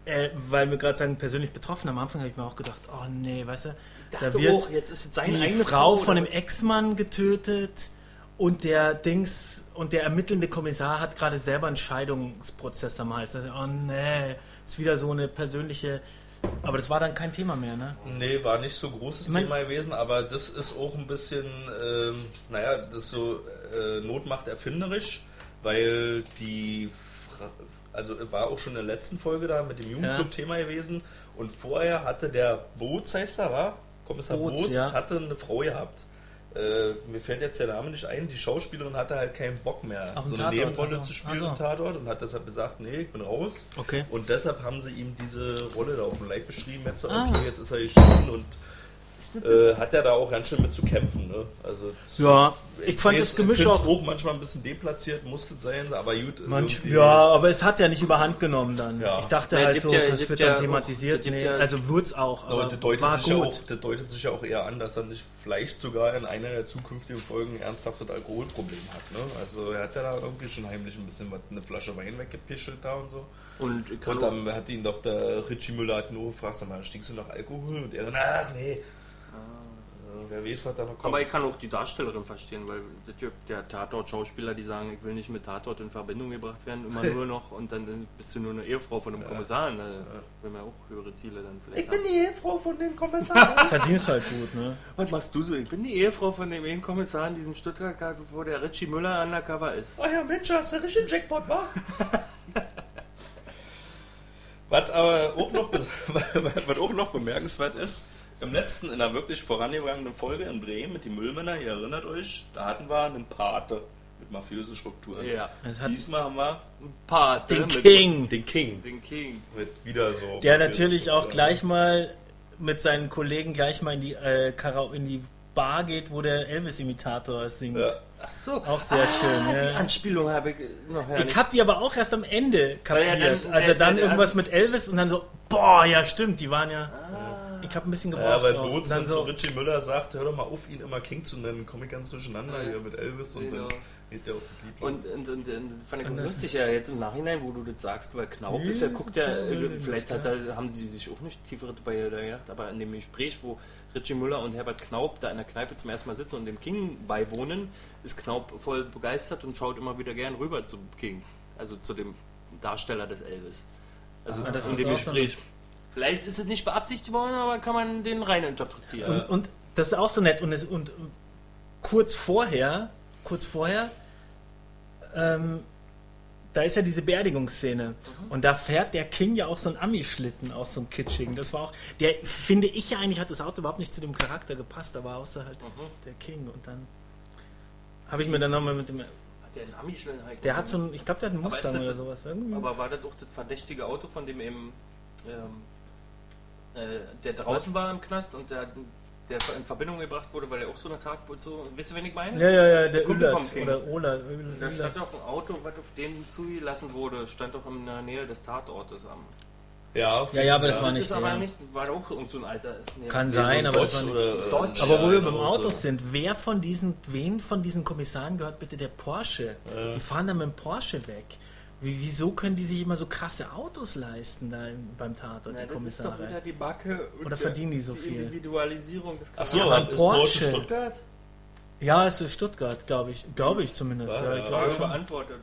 äh, weil wir gerade sagen, persönlich betroffen, am Anfang habe ich mir auch gedacht, oh nee, weißt du, da wird auch, jetzt ist es seine die Frau Frau, von dem Ex-Mann getötet und der Dings und der ermittelnde Kommissar hat gerade selber einen Scheidungsprozess am Hals. Also, oh nee, ist wieder so eine persönliche. Aber das war dann kein Thema mehr, ne? Nee, war nicht so großes Ich mein- Thema gewesen, aber das ist auch ein bisschen, ähm, naja, das ist so äh, Not macht erfinderisch, weil die, Fra also war auch schon in der letzten Folge da mit dem Jugendclub-Thema gewesen und vorher hatte der Boots, heißt er, war? Kommissar Boots, Boots, ja. hatte eine Frau gehabt. Äh, mir fällt jetzt der Name nicht ein, die Schauspielerin hatte halt keinen Bock mehr, so eine Tatort, Nebenrolle also. zu spielen Ach im. Tatort und hat deshalb gesagt, nee, ich bin raus. Okay. Und deshalb haben sie ihm diese Rolle da auf dem Leib beschrieben. Jetzt, okay, Ah. jetzt ist er geschieden und äh, hat er da auch ganz schön mit zu kämpfen. Ne? Also, Ja, ich fand weiß, das Gemisch auch. auch manchmal ein bisschen deplatziert, musste sein, aber gut. Manch, ja, aber es hat ja nicht überhand genommen dann. Ja. Ich dachte Ja, halt so, ja- das wird ja dann auch- thematisiert. gibt Nee, ja- also wird's auch, Aber aber das deutet, war sich ja gut. auch, das deutet sich ja auch eher an, dass er nicht vielleicht sogar in einer der zukünftigen Folgen ein ernsthaftes Alkoholproblem hat. Ne? Also er hat ja da irgendwie schon heimlich ein bisschen was, eine Flasche Wein weggepischelt da und so. Und ich Und auch- dann hat ihn doch der Richie Müller hat ihn auch gefragt, sag mal, stinkst du nach Alkohol? Und er dann, ach nee. Äh, Wer weiß, was da noch kommt. Aber ich kann auch die Darstellerin verstehen, weil das der Tatort-Schauspieler, die sagen, ich will nicht mit Tatort in Verbindung gebracht werden, immer nur noch und dann bist du nur eine Ehefrau von einem Kommissar. Ne? Will man auch höhere Ziele dann vielleicht haben. die Ehefrau von den Kommissaren. Verdienst halt gut, ne? Was machst du so? Ich bin die Ehefrau von dem einen Kommissar in diesem Stuttgart, wo der Richie Müller undercover ist. oh ja, Mensch, hast du richtig einen Jackpot, wa? was aber auch noch, was auch noch bemerkenswert ist, im letzten, in einer wirklich vorangegangenen Folge in Bremen mit den Müllmännern, ihr erinnert euch, da hatten wir einen Pate mit mafiösen Strukturen. Ja. Diesmal haben wir Pate den mit King, den King Den King. mit wieder so. der natürlich auch gleich mal mit seinen Kollegen gleich mal in die, äh, in die Bar geht, wo der Elvis-Imitator singt. Ja. Ach so. Auch sehr schön, Die ja. Anspielung habe ich noch ja Ich nicht. hab die aber auch erst am Ende er kapiert. dann- also der- dann der- irgendwas mit Elvis und dann so, boah, ja stimmt, die waren ja. Ich hab ein bisschen gebraucht. Ja, weil auch. Boots Und dann zu Richie Müller sagt, hör doch mal auf, ihn immer King zu nennen, komm ich ganz durcheinander Ja. hier mit Elvis und Genau. dann geht der auf die Lied Und, und, und, und fand ich lustig ja jetzt im Nachhinein, wo du das sagst, weil Knaub Nee, ist ja, guckt ja, äh, vielleicht hat er, haben sie sich auch nicht tiefere bei da gedacht, aber in dem Gespräch, wo Richie Müller und Herbert Knaub da in der Kneipe zum ersten Mal sitzen und dem King beiwohnen, ist Knaub voll begeistert und schaut immer wieder gern rüber zum King, also zu dem Darsteller des Elvis. Also Ah, das in ist dem auch so Gespräch. Vielleicht ist es nicht beabsichtigt worden, aber kann man den rein interpretieren. Und, und das ist auch so nett. Und, es, und kurz vorher, kurz vorher, ähm, da ist ja diese Beerdigungsszene. Und da fährt der King ja auch so einen Ami-Schlitten, auch so einen kitschigen. Das war auch, der finde ich ja eigentlich, hat das Auto überhaupt nicht zu dem Charakter gepasst, aber außer halt der King. Und dann habe ich mir dann nochmal mit dem. Hat der einen Ami-Schlitten halt Der hat so ein, ich glaube, der hat einen Mustang das- oder sowas. Irgendwie. Aber war das auch das verdächtige Auto, von dem eben ähm, äh, der draußen war im Knast und der, der in Verbindung gebracht wurde, weil er auch so eine Tat so. Wisst ihr, wen ich meine? ja, ja, ja, der Kumpel vom King. oder Ola. Da stand doch ein Auto, was auf den zugelassen wurde, stand doch in der Nähe des Tatortes am. Ja, Ja, ja, aber das war das nicht ist aber nicht, war irgend so ein alter. Nee, Kann so sein, ein aber das Dodge war nicht. oder, äh, Dodge. Aber wo wir ja, beim Autos so. sind, wer von diesen, wen von diesen Kommissaren gehört bitte der Porsche? Die fahren dann mit dem Porsche weg. Wie, wieso können die sich immer so krasse Autos leisten da im, beim Tatort, Na, die das ist Kommissare? die Backe. und Oder der- verdienen die so viel? Individualisierung des Ach so, Ja, ist Porsche. Stuttgart? Ja, es ist Stuttgart, glaube ich. Glaube ich zumindest. Ja, Ja, ich glaube schon. beantwortet.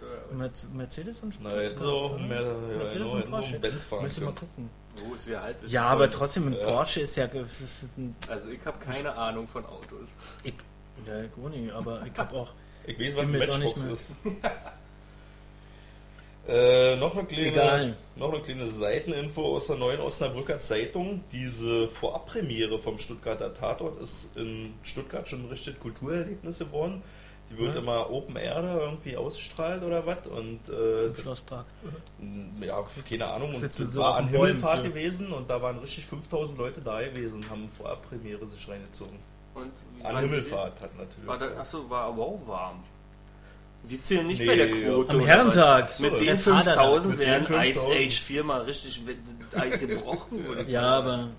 Mercedes und Na, Stuttgart. jetzt so ne? mehr, ja, Mercedes und so Porsche. fahren Müssen wir mal gucken. Wo ist wir halt Ja, aber trotzdem, ein Porsche ist ja. Es ist ein, Also ich habe keine Ahnung von Autos. ich, ja, Goni, aber ich habe auch. Ich weiß, was ein auch Matchbox nicht mehr- ist. Äh, noch, eine kleine, Egal. noch eine kleine Seiteninfo aus der neuen Osnabrücker Zeitung. Diese Vorabpremiere vom Stuttgarter Tatort ist in Stuttgart schon ein richtiges Kulturerlebnis geworden. Die wird Ja. immer Open Air da irgendwie ausstrahlt oder was. Und äh, Im Schlosspark. ja, keine Ahnung. Und Sitzen das so war an Himmelfahrt für- gewesen und da waren richtig 5000 Leute da gewesen und haben Vorabpremiere sich reingezogen. Und An Himmelfahrt hat natürlich. War da, achso, war aber auch warm. Die zählen nicht Nee, bei der Quote. Am Herrentag. was? Mit So, den der Vater da. 5000 Mit den wären 5000. Ice Age 4 mal richtig Eis gebrochen. Ja, aber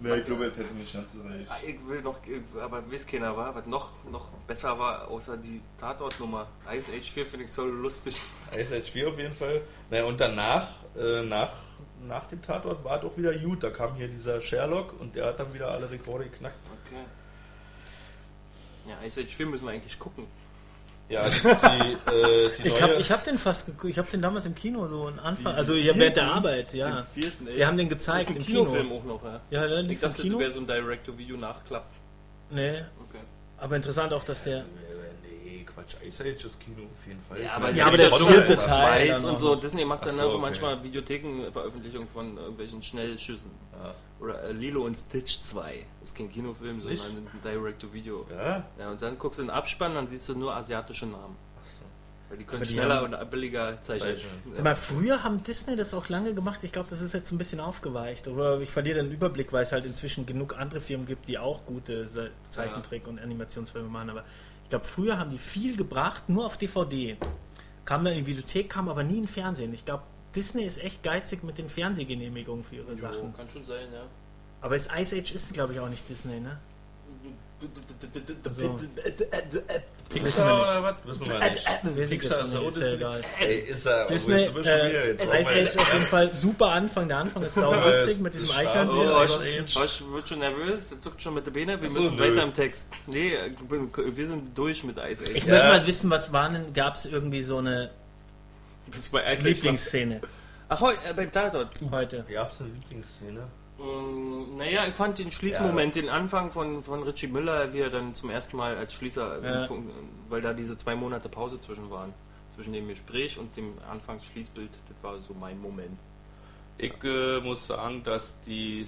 Nee, ich glaube, das hätte nicht ganz recht. Ah, Ich will noch, aber weiß keiner war, was noch, noch besser war, außer die Tatortnummer. Ice Age 4 finde ich so lustig. Ice Age 4 auf jeden Fall. Naja, und danach, äh, nach, nach dem Tatort war es auch wieder gut. Da kam hier dieser Sherlock und der hat dann wieder alle Rekorde geknackt. Okay. Ja, Ice Age 4 müssen wir eigentlich gucken. Ja, die, äh, die ich habe ich hab den fast. Ich habe den damals im Kino so am Anfang. Also ja, während der Arbeit, ja. Vierten. Wir haben den gezeigt im Kinofilm Kino. auch noch, ja. Ja, lief Ich im dachte, Kino. das wäre so ein Direct-to-Video-Nachklapp. Nee, Okay. aber interessant auch, dass der. Quatsch, Ice Age ist Kino auf jeden Fall. Ja, aber, Ja, aber der vierte Teil Weiß und so. Disney macht dann so, auch okay. manchmal Videothekenveröffentlichungen von irgendwelchen Schnellschüssen. Ja. Oder äh, Lilo und Stitch 2. Das ist kein Kinofilm, sondern Nicht? ein Direct-to-Video. Ja? Ja, und dann guckst du in den Abspann, dann siehst du nur asiatische Namen. Achso. Weil die können die schneller und billiger zeichnen. Zeichnen. Sag mal, früher haben Disney das auch lange gemacht. Ich glaube, das ist jetzt ein bisschen aufgeweicht. Oder ich verliere den Überblick, weil es halt inzwischen genug andere Firmen gibt, die auch gute Se- Zeichentrick- und Animationsfilme machen. Aber ich glaube, früher haben die viel gebracht, nur auf DVD. Kam dann in die Videothek, kam aber nie in Fernsehen. Ich glaube, Disney ist echt geizig mit den Fernsehgenehmigungen für ihre Jo, Sachen. kann schon sein, ja. Aber das Ice Age ist, glaube ich, auch nicht Disney, ne? So. Pixar oder was? Wissen wir nicht. Pixar ist ja auch Disney. egal. Ey, ist er. Disney, oh, jetzt sind wir schon wieder. äh, Jetzt Ice Age auf jeden Fall super Anfang. Der Anfang ist sauwitzig mit diesem Eichhörnchen. Oh, Also- Ice Age. Horst wird schon nervös, der zuckt schon mit den Beinen. Wir müssen weiter im Text. Nee, wir sind durch mit Ice Age. Ich möchte mal wissen, was war denn, gab es irgendwie so eine Lieblingsszene Ach, äh, beim Tatort. heute? Gab's eine Lieblingsszene? Mm, Naja, ich fand den Schließmoment, den Anfang von, von Richie Müller, wie er dann zum ersten Mal als Schließer, Ja. fun- weil da diese zwei Monate Pause zwischen waren. Zwischen dem Gespräch und dem Anfangsschließbild. Das war so mein Moment. Ich äh, muss sagen, dass die,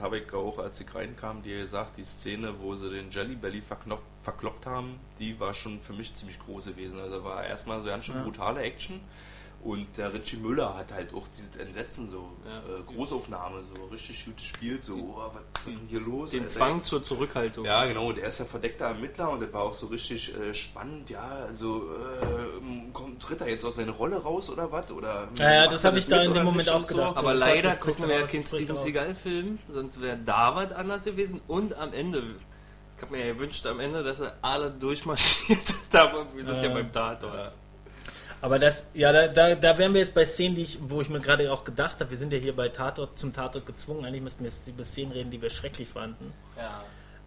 habe ich auch, als ich reinkam, dir gesagt, die Szene, wo sie den Jelly Belly verknopp, verkloppt haben, die war schon für mich ziemlich groß gewesen. Also war erstmal so ganz schön Ja. brutale Action. Und der Richie Müller hat halt auch dieses Entsetzen, so Ja. äh, Großaufnahme, so richtig gut gespielt, so, oh, was ist denn hier los? Den Alter? Zwang Jetzt- zur Zurückhaltung. Ja, genau, der ist ja verdeckter Ermittler und das war auch so richtig äh, spannend, ja, also äh, kommt, tritt er jetzt aus seiner Rolle raus oder was? Oder Ja, ja, macht das er habe ich da in dem Moment auch und so? gedacht. Aber So, leider Gott, gucken wir ja keinen Steven. Seagal-Film, sonst wäre da was anders gewesen. Und am Ende, ich habe mir ja gewünscht am Ende, dass er alle durchmarschiert. Aber wir sind ja, Ja. beim Tatort. Ja. Aber das, ja, da, da, da wären wir jetzt bei Szenen, die ich, wo ich mir gerade auch gedacht habe, wir sind ja hier bei Tatort zum Tatort gezwungen. Eigentlich müssten wir jetzt über Szenen reden, die wir schrecklich fanden. Ja.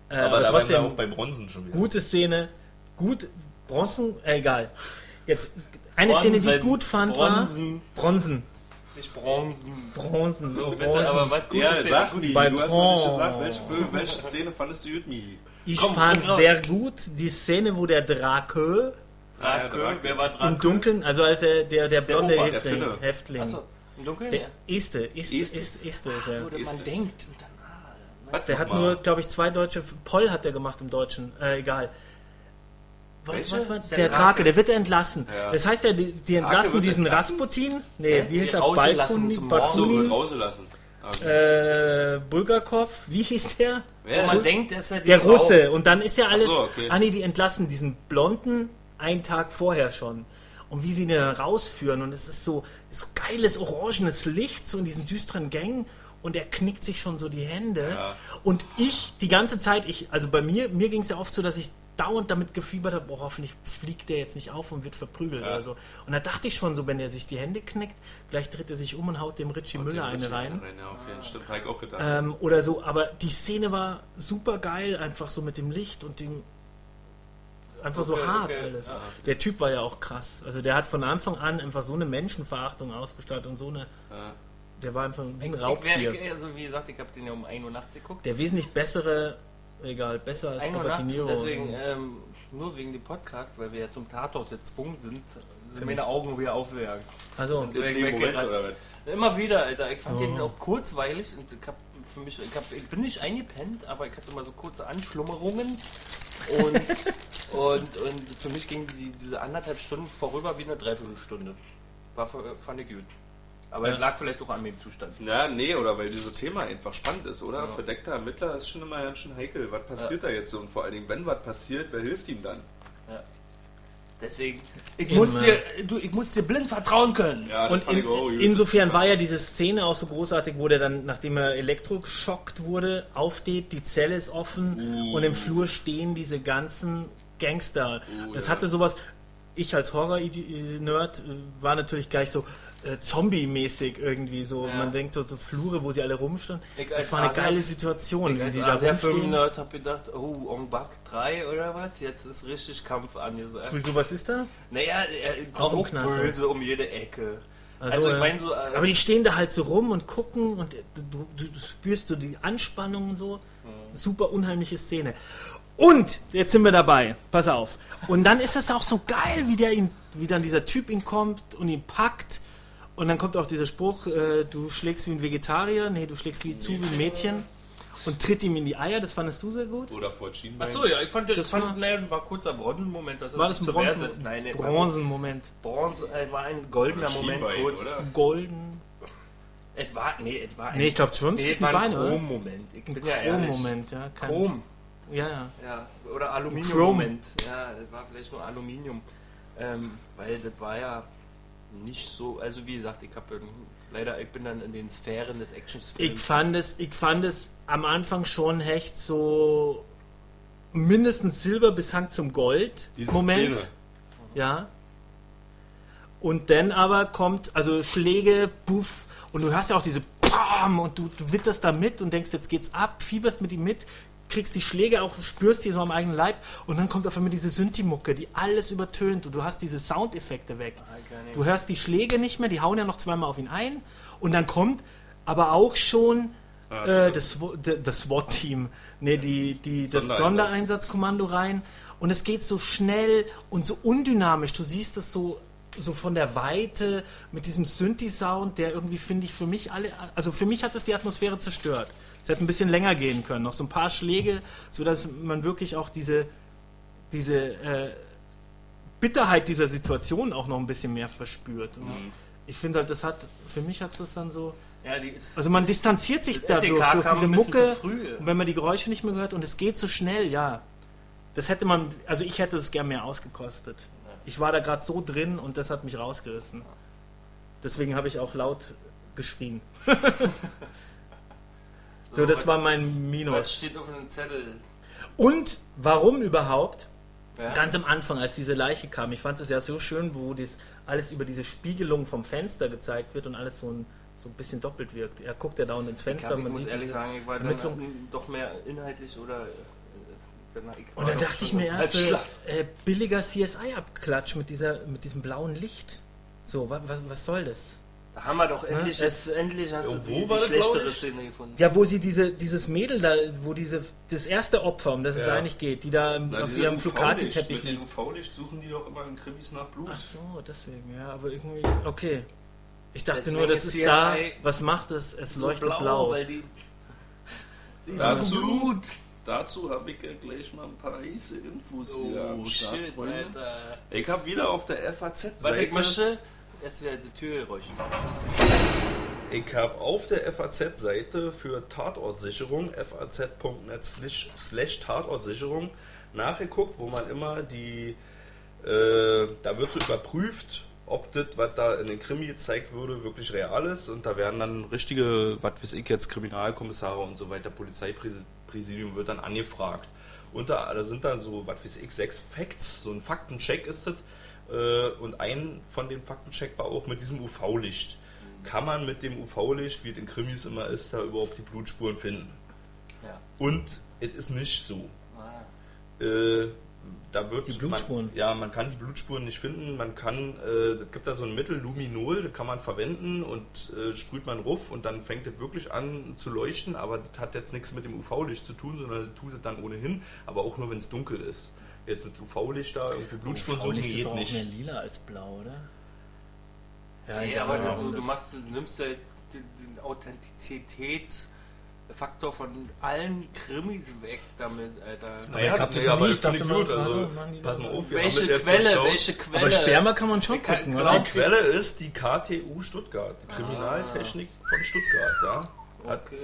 Äh, Aber, aber, da trotzdem, waren wir auch bei Bronzen schon wieder. gute Szene, gut, Bronzen, äh, egal. Jetzt, eine Szene, die ich Bronzen, gut fand, Bronzen. war Bronzen. Nicht Bronzen. Bronzen, so Bitte, Bronzen. aber was Gutes Ja, ist sag du hast noch nicht Bronze. gesagt, welche, Film, welche Szene fandest du gut? Ich Komm, fand sehr gut die Szene, wo der Drake Ja, Drake, Drake. wer war Drake? im Dunkeln, also als er der, der blonde Opa, der Häftling, Finne. Häftling Achso, im Dunkeln? der ja. Iste, Iste, Iste. Iste, Iste ist er. Ist man denkt und dann, ah, Was Der hat nochmal? nur, glaube ich, zwei deutsche. Poll hat er gemacht im Deutschen. Äh, egal. Was, was war das? Der Der, Drake. Drake, der wird entlassen. Ja. Das heißt ja, die, die entlassen diesen entlassen? Rasputin. Nee, Hä? wie hieß er? Ach so, wird Bakunin? rausgelassen. Okay. Äh, Bulgakov, wie hieß der? Wer wo man denkt, dass er die Der Frau- Russe. Und dann ist ja alles. so, okay. Ah, nee, die entlassen diesen Blonden einen Tag vorher schon. Und wie sie ihn dann rausführen. Und es ist so, so geiles orangenes Licht, so in diesen düsteren Gängen. Und er knickt sich schon so die Hände. Ja. Und ich die ganze Zeit, ich, also bei mir, mir ging es ja oft so, dass ich dauernd damit gefiebert habe, oh, hoffentlich fliegt der jetzt nicht auf und wird verprügelt Ja. oder so. Und da dachte ich schon so, wenn er sich die Hände knickt, gleich dreht er sich um und haut dem Richie Müller Den eine rein. Ja, auf. Stimmt, hab ich auch gedacht. Ähm, oder so, aber die Szene war super geil, einfach so mit dem Licht und dem. Einfach so Okay, hart okay. alles. Ja. Der Typ war ja auch krass. Also der hat von Anfang an einfach so eine Menschenverachtung ausgestattet und so eine. Ja. Der war einfach wie ein Ich Raubtier. ich, also wie gesagt, ich habe den ja um 1 Uhr nachts geguckt. Der wesentlich bessere, egal, besser als 1 Uhr Robert De Niro. deswegen ähm, nur wegen dem Podcast, weil wir ja zum Tatort gezwungen sind, sind meine Augen wieder aufgegangen. Also, In dem Moment? Immer wieder, Alter. Ich fand den Oh. auch kurzweilig und ich hab für mich, ich, hab, ich bin nicht eingepennt, aber ich hatte immer so kurze Anschlummerungen und, und, und für mich ging die, diese anderthalb Stunden vorüber wie eine Dreiviertelstunde. War, für- fand ich gut. Aber Ja. es lag vielleicht auch an dem Zustand. Ja, nee, oder weil dieses Thema einfach spannend ist, oder? Ja. Verdeckter Ermittler ist schon immer ganz schön heikel. Was passiert da jetzt so? Und vor allen Dingen, wenn was passiert, wer hilft ihm dann? Deswegen, ich muss, dir, du, ich muss dir blind vertrauen können. Ja, das Und fand in, ich auch gut. insofern war ja diese Szene auch so großartig, wo der dann, nachdem er elektrogeschockt wurde, aufsteht, die Zelle ist offen Uh. und im Flur stehen diese ganzen Gangster. Uh, das ja. hatte sowas, ich als Horror-Nerd äh, war natürlich gleich so äh, Zombie-mäßig irgendwie so. Ja. Man denkt so, so Flure, wo sie alle rumstehen. Ich Das war eine Asia- geile Situation, wie sie da rumstehen. Film-Nerd hab gedacht, oh, On Bak 3 oder was? Jetzt ist richtig Kampf angesagt. Wieso, was ist da? Naja, er kommt auch böse um jede Ecke. Also, Also, ich äh, meine so... Äh, Aber die stehen da halt so rum und gucken und du, du, du spürst so die Anspannung und so. Super unheimliche Szene. Und jetzt sind wir dabei. Pass auf. Und dann ist es auch so geil, wie der ihn, wie dann dieser Typ ihn kommt und ihn packt. Und dann kommt auch dieser Spruch, äh, du schlägst wie ein Vegetarier, nee, du schlägst wie zu wie ein Mädchen und tritt ihm in die Eier. Das fandest du sehr gut? Oder vor Schienbein. Achso, ja, ich fand, das Das fand, war- naja, war kurzer Bronzenmoment. Das War das ein zu Wehr Bronzen setzt. Nein, nee, Bronzenmoment? Bronze, äh, war ein goldener Oder Moment kurz. oder? Golden? Es war, nee, es war ein, Nee, ich glaube schon nee, war ein? Chrom-Moment. Ich Ein bin ja ehrlich. Chrom-Moment, ja. Kein- Chrom. Ja, ja. Ja, oder Aluminium-Moment. Ja, das war vielleicht nur Aluminium. Ähm, weil das war ja nicht so, also wie gesagt, ich habe leider, ich bin dann in den Sphären des Ich Actionfilms. fand es, ich fand es am Anfang schon echt so mindestens Silber bis Hand zum Gold Diese Moment. Szene. Ja. Und dann aber kommt, also Schläge, Puff, und du hörst ja auch diese Pam und du, du witterst da mit und denkst, jetzt geht's ab, fieberst mit ihm mit, kriegst die Schläge auch, spürst die so am eigenen Leib und dann kommt auf einmal diese Synthi-Mucke, die alles übertönt und du hast diese Soundeffekte weg. Du hörst die Schläge nicht mehr, die hauen ja noch zweimal auf ihn ein und dann kommt aber auch schon äh, das, das SWAT-Team, nee, die, die, das Sondereinsatz. Sondereinsatzkommando rein und es geht so schnell und so undynamisch. Du siehst es so, so von der Weite mit diesem Synthi-Sound, der irgendwie, finde ich, für mich alle, also für mich hat es die Atmosphäre zerstört. Es hätte ein bisschen länger gehen können, noch so ein paar Schläge, sodass man wirklich auch diese, diese äh, Bitterheit dieser Situation auch noch ein bisschen mehr verspürt. Und das, ich finde halt, das hat, für mich hat es das dann so, ja, die also man distanziert sich dadurch SEK durch diese Mucke früh. und wenn man die Geräusche nicht mehr gehört und es geht so schnell, ja. Das hätte man, also ich hätte es gern mehr ausgekostet. Ich war da gerade so drin und das hat mich rausgerissen. Deswegen habe ich auch laut geschrien. so, das war mein was Minus. steht auf einem Zettel? Und warum überhaupt? Ja? Ganz am Anfang, als diese Leiche kam, ich fand es ja so schön, wo das alles über diese Spiegelung vom Fenster gezeigt wird und alles so ein, so ein bisschen doppelt wirkt. Er guckt ja dauernd ins ich, Fenster hab, und ich man muss sieht ehrlich sagen, ich war dann doch mehr inhaltlich oder... äh, danach- ich war Und dann dachte ich mir erst, äh, billiger CSI-Abklatsch mit, dieser, mit diesem blauen Licht. So, wa, was, was soll das? Da haben wir doch endlich, Ja, jetzt, endlich hast Ja, du wo die, war die schlechtere? Szene gefunden. Ja, wo sie diese, dieses Mädel da, wo diese, das erste Opfer, um das es Ja. eigentlich geht, die da Na, auf ihrem dem liegt. UV-Licht suchen die doch immer in Krimis nach Blut. Ach so, deswegen, ja, aber irgendwie, okay. Ich dachte Deswegen nur, das ist ist da, CSI was macht es? Es So leuchtet blau. weil die... die Dazu, Blut. Dazu habe ich ja gleich mal ein paar heiße Infos wieder Oh am Start, shit. Alter. Ich habe wieder auf der Warte, ich FAZ-Seite möchte... Jetzt wieder die Türgeräusche. Ich habe auf der FAZ-Seite für Tatortsicherung, faz.net slash- slash Tatortsicherung, nachgeguckt, wo man immer die, äh, da wird so überprüft, ob das, was da in den Krimi gezeigt würde, wirklich real ist. Und da werden dann richtige, was weiß ich jetzt, Kriminalkommissare und so weiter, Polizeipräsidium wird dann angefragt. Und da, da sind dann so, was weiß ich, sechs Facts, so ein Faktencheck ist das. Äh, Und ein von den Faktencheck war auch mit diesem UV-Licht. Kann man mit dem UV-Licht, wie es in Krimis immer ist, da überhaupt die Blutspuren finden? Ja. Und es ist nicht so. Ah. Äh, da wird Die Blutspuren? Man, ja, man kann die Blutspuren nicht finden. Man kann, äh, es gibt da so ein Mittel, Luminol, das kann man verwenden und äh, sprüht man ruf und dann fängt es wirklich an zu leuchten, aber das hat jetzt nichts mit dem UV-Licht zu tun, sondern das tut es dann ohnehin, aber auch nur, wenn es dunkel ist. Jetzt mit UV-Licht da irgendwie Blutspur suchen Blaulicht ist geht auch nicht. mehr lila als blau, oder? Ja, Nee, ja, aber ja, du, du, machst, du nimmst ja jetzt den, den Authentizitätsfaktor von allen Krimis weg damit, Alter. ich glaub, das ja, noch aber das Ich dachte gut. mal, Also, pass mal auf, welche Quelle, welche Quelle? Aber Sperma kann man schon gucken, oder? Die Quelle ist die KTU Stuttgart, die Kriminaltechnik von Stuttgart, ja. Hat Okay.